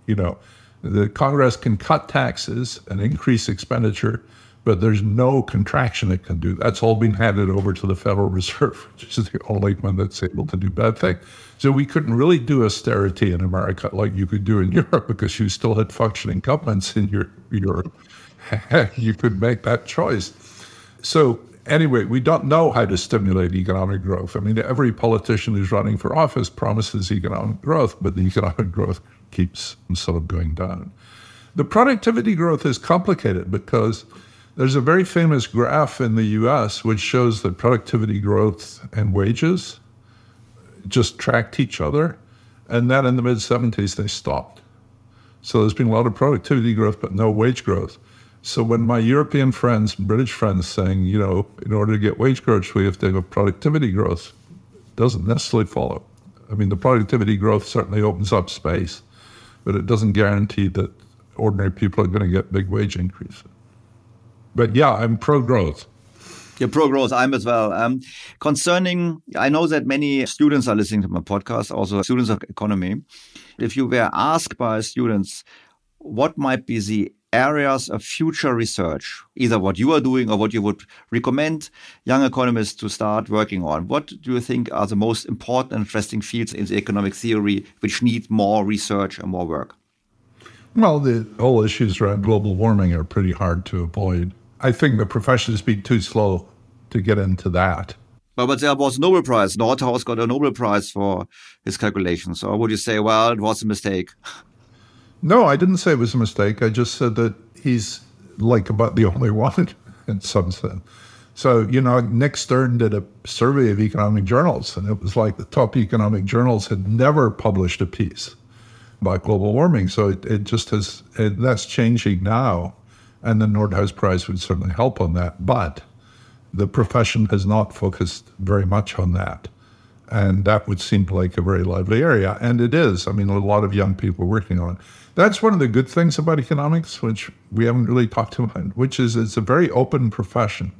Speaker 2: You know, the Congress can cut taxes and increase expenditure, but there's no contraction it can do. That's all been handed over to the Federal Reserve, which is the only one that's able to do bad things. So we couldn't really do austerity in America like you could do in Europe because you still had functioning governments in your Europe. you could make that choice. So anyway, we don't know how to stimulate economic growth. I mean, every politician who's running for office promises economic growth, but the economic growth keeps sort of going down. The productivity growth is complicated because there's a very famous graph in the US which shows that productivity growth and wages just tracked each other. And then in the mid 70s, they stopped. So there's been a lot of productivity growth, but no wage growth. So when my European friends, British friends, saying, you know, in order to get wage growth, we have to have productivity growth, doesn't necessarily follow. I mean, the productivity growth certainly opens up space, but it doesn't guarantee that ordinary people are going to get big wage increases. But yeah, I'm pro growth.
Speaker 1: You're pro growth. I'm as well. Um, concerning, I know that many students are listening to my podcast, also students of economy. If you were asked by students, what might be the areas of future research, either what you are doing or what you would recommend young economists to start working on? What do you think are the most important and interesting fields in the economic theory which need more research and more work?
Speaker 2: Well, the whole issues around global warming are pretty hard to avoid. I think the profession has been too slow to get into that.
Speaker 1: But, but there was a Nobel Prize. Nordhaus got a Nobel Prize for his calculations. Or would you say, well, it was a mistake?
Speaker 2: No, I didn't say it was a mistake. I just said that he's like about the only one in some sense. So, you know, Nick Stern did a survey of economic journals, and it was like the top economic journals had never published a piece about global warming. So it, it just has, it, that's changing now. And the Nordhaus Prize would certainly help on that. But the profession has not focused very much on that. And that would seem like a very lively area. And it is. I mean, a lot of young people working on it. That's one of the good things about economics, which we haven't really talked about, which is it's a very open profession.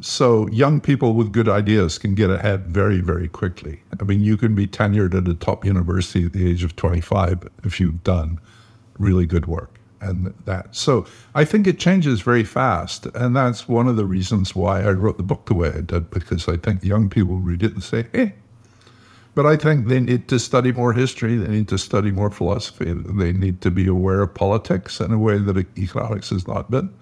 Speaker 2: So young people with good ideas can get ahead very, very quickly. I mean, you can be tenured at a top university at the age of 25 if you've done really good work and that. So I think it changes very fast. And that's one of the reasons why I wrote the book the way I did, because I think young people read it and say, hey, but I think they need to study more history. They need to study more philosophy. They need to be aware of politics in a way that economics has not been.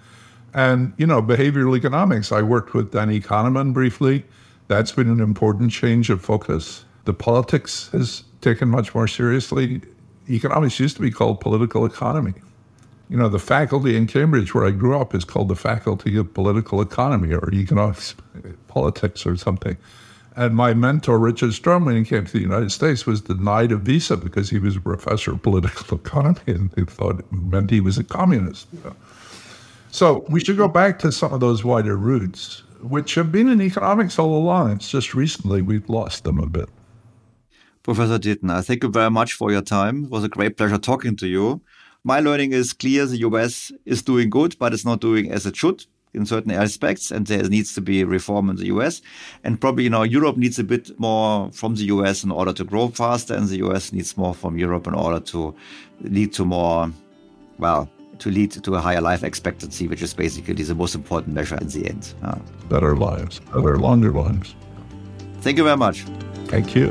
Speaker 2: And, you know, behavioral economics. I worked with Danny Kahneman briefly. That's been an important change of focus. The politics has taken much more seriously. Economics used to be called political economy. You know, the faculty in Cambridge, where I grew up, is called the Faculty of Political Economy or Economics, Politics or something. And my mentor, Richard Strum, when he came to the United States, was denied a visa because he was a professor of political economy and they thought it meant he was a communist. So we should go back to some of those wider roots, which have been in economics all along. It's just recently we've lost them a bit.
Speaker 1: Professor Ditten. I thank you very much for your time. It was a great pleasure talking to you. My learning is clear. The US is doing good, but it's not doing as it should in certain aspects, and there needs to be reform in the US. And probably, you know, Europe needs a bit more from the US in order to grow faster, and the US needs more from Europe in order to lead to more, well, to lead to a higher life expectancy, which is basically the most important measure in the end. Uh,
Speaker 2: better lives, better, longer lives.
Speaker 1: Thank you very much.
Speaker 2: Thank you.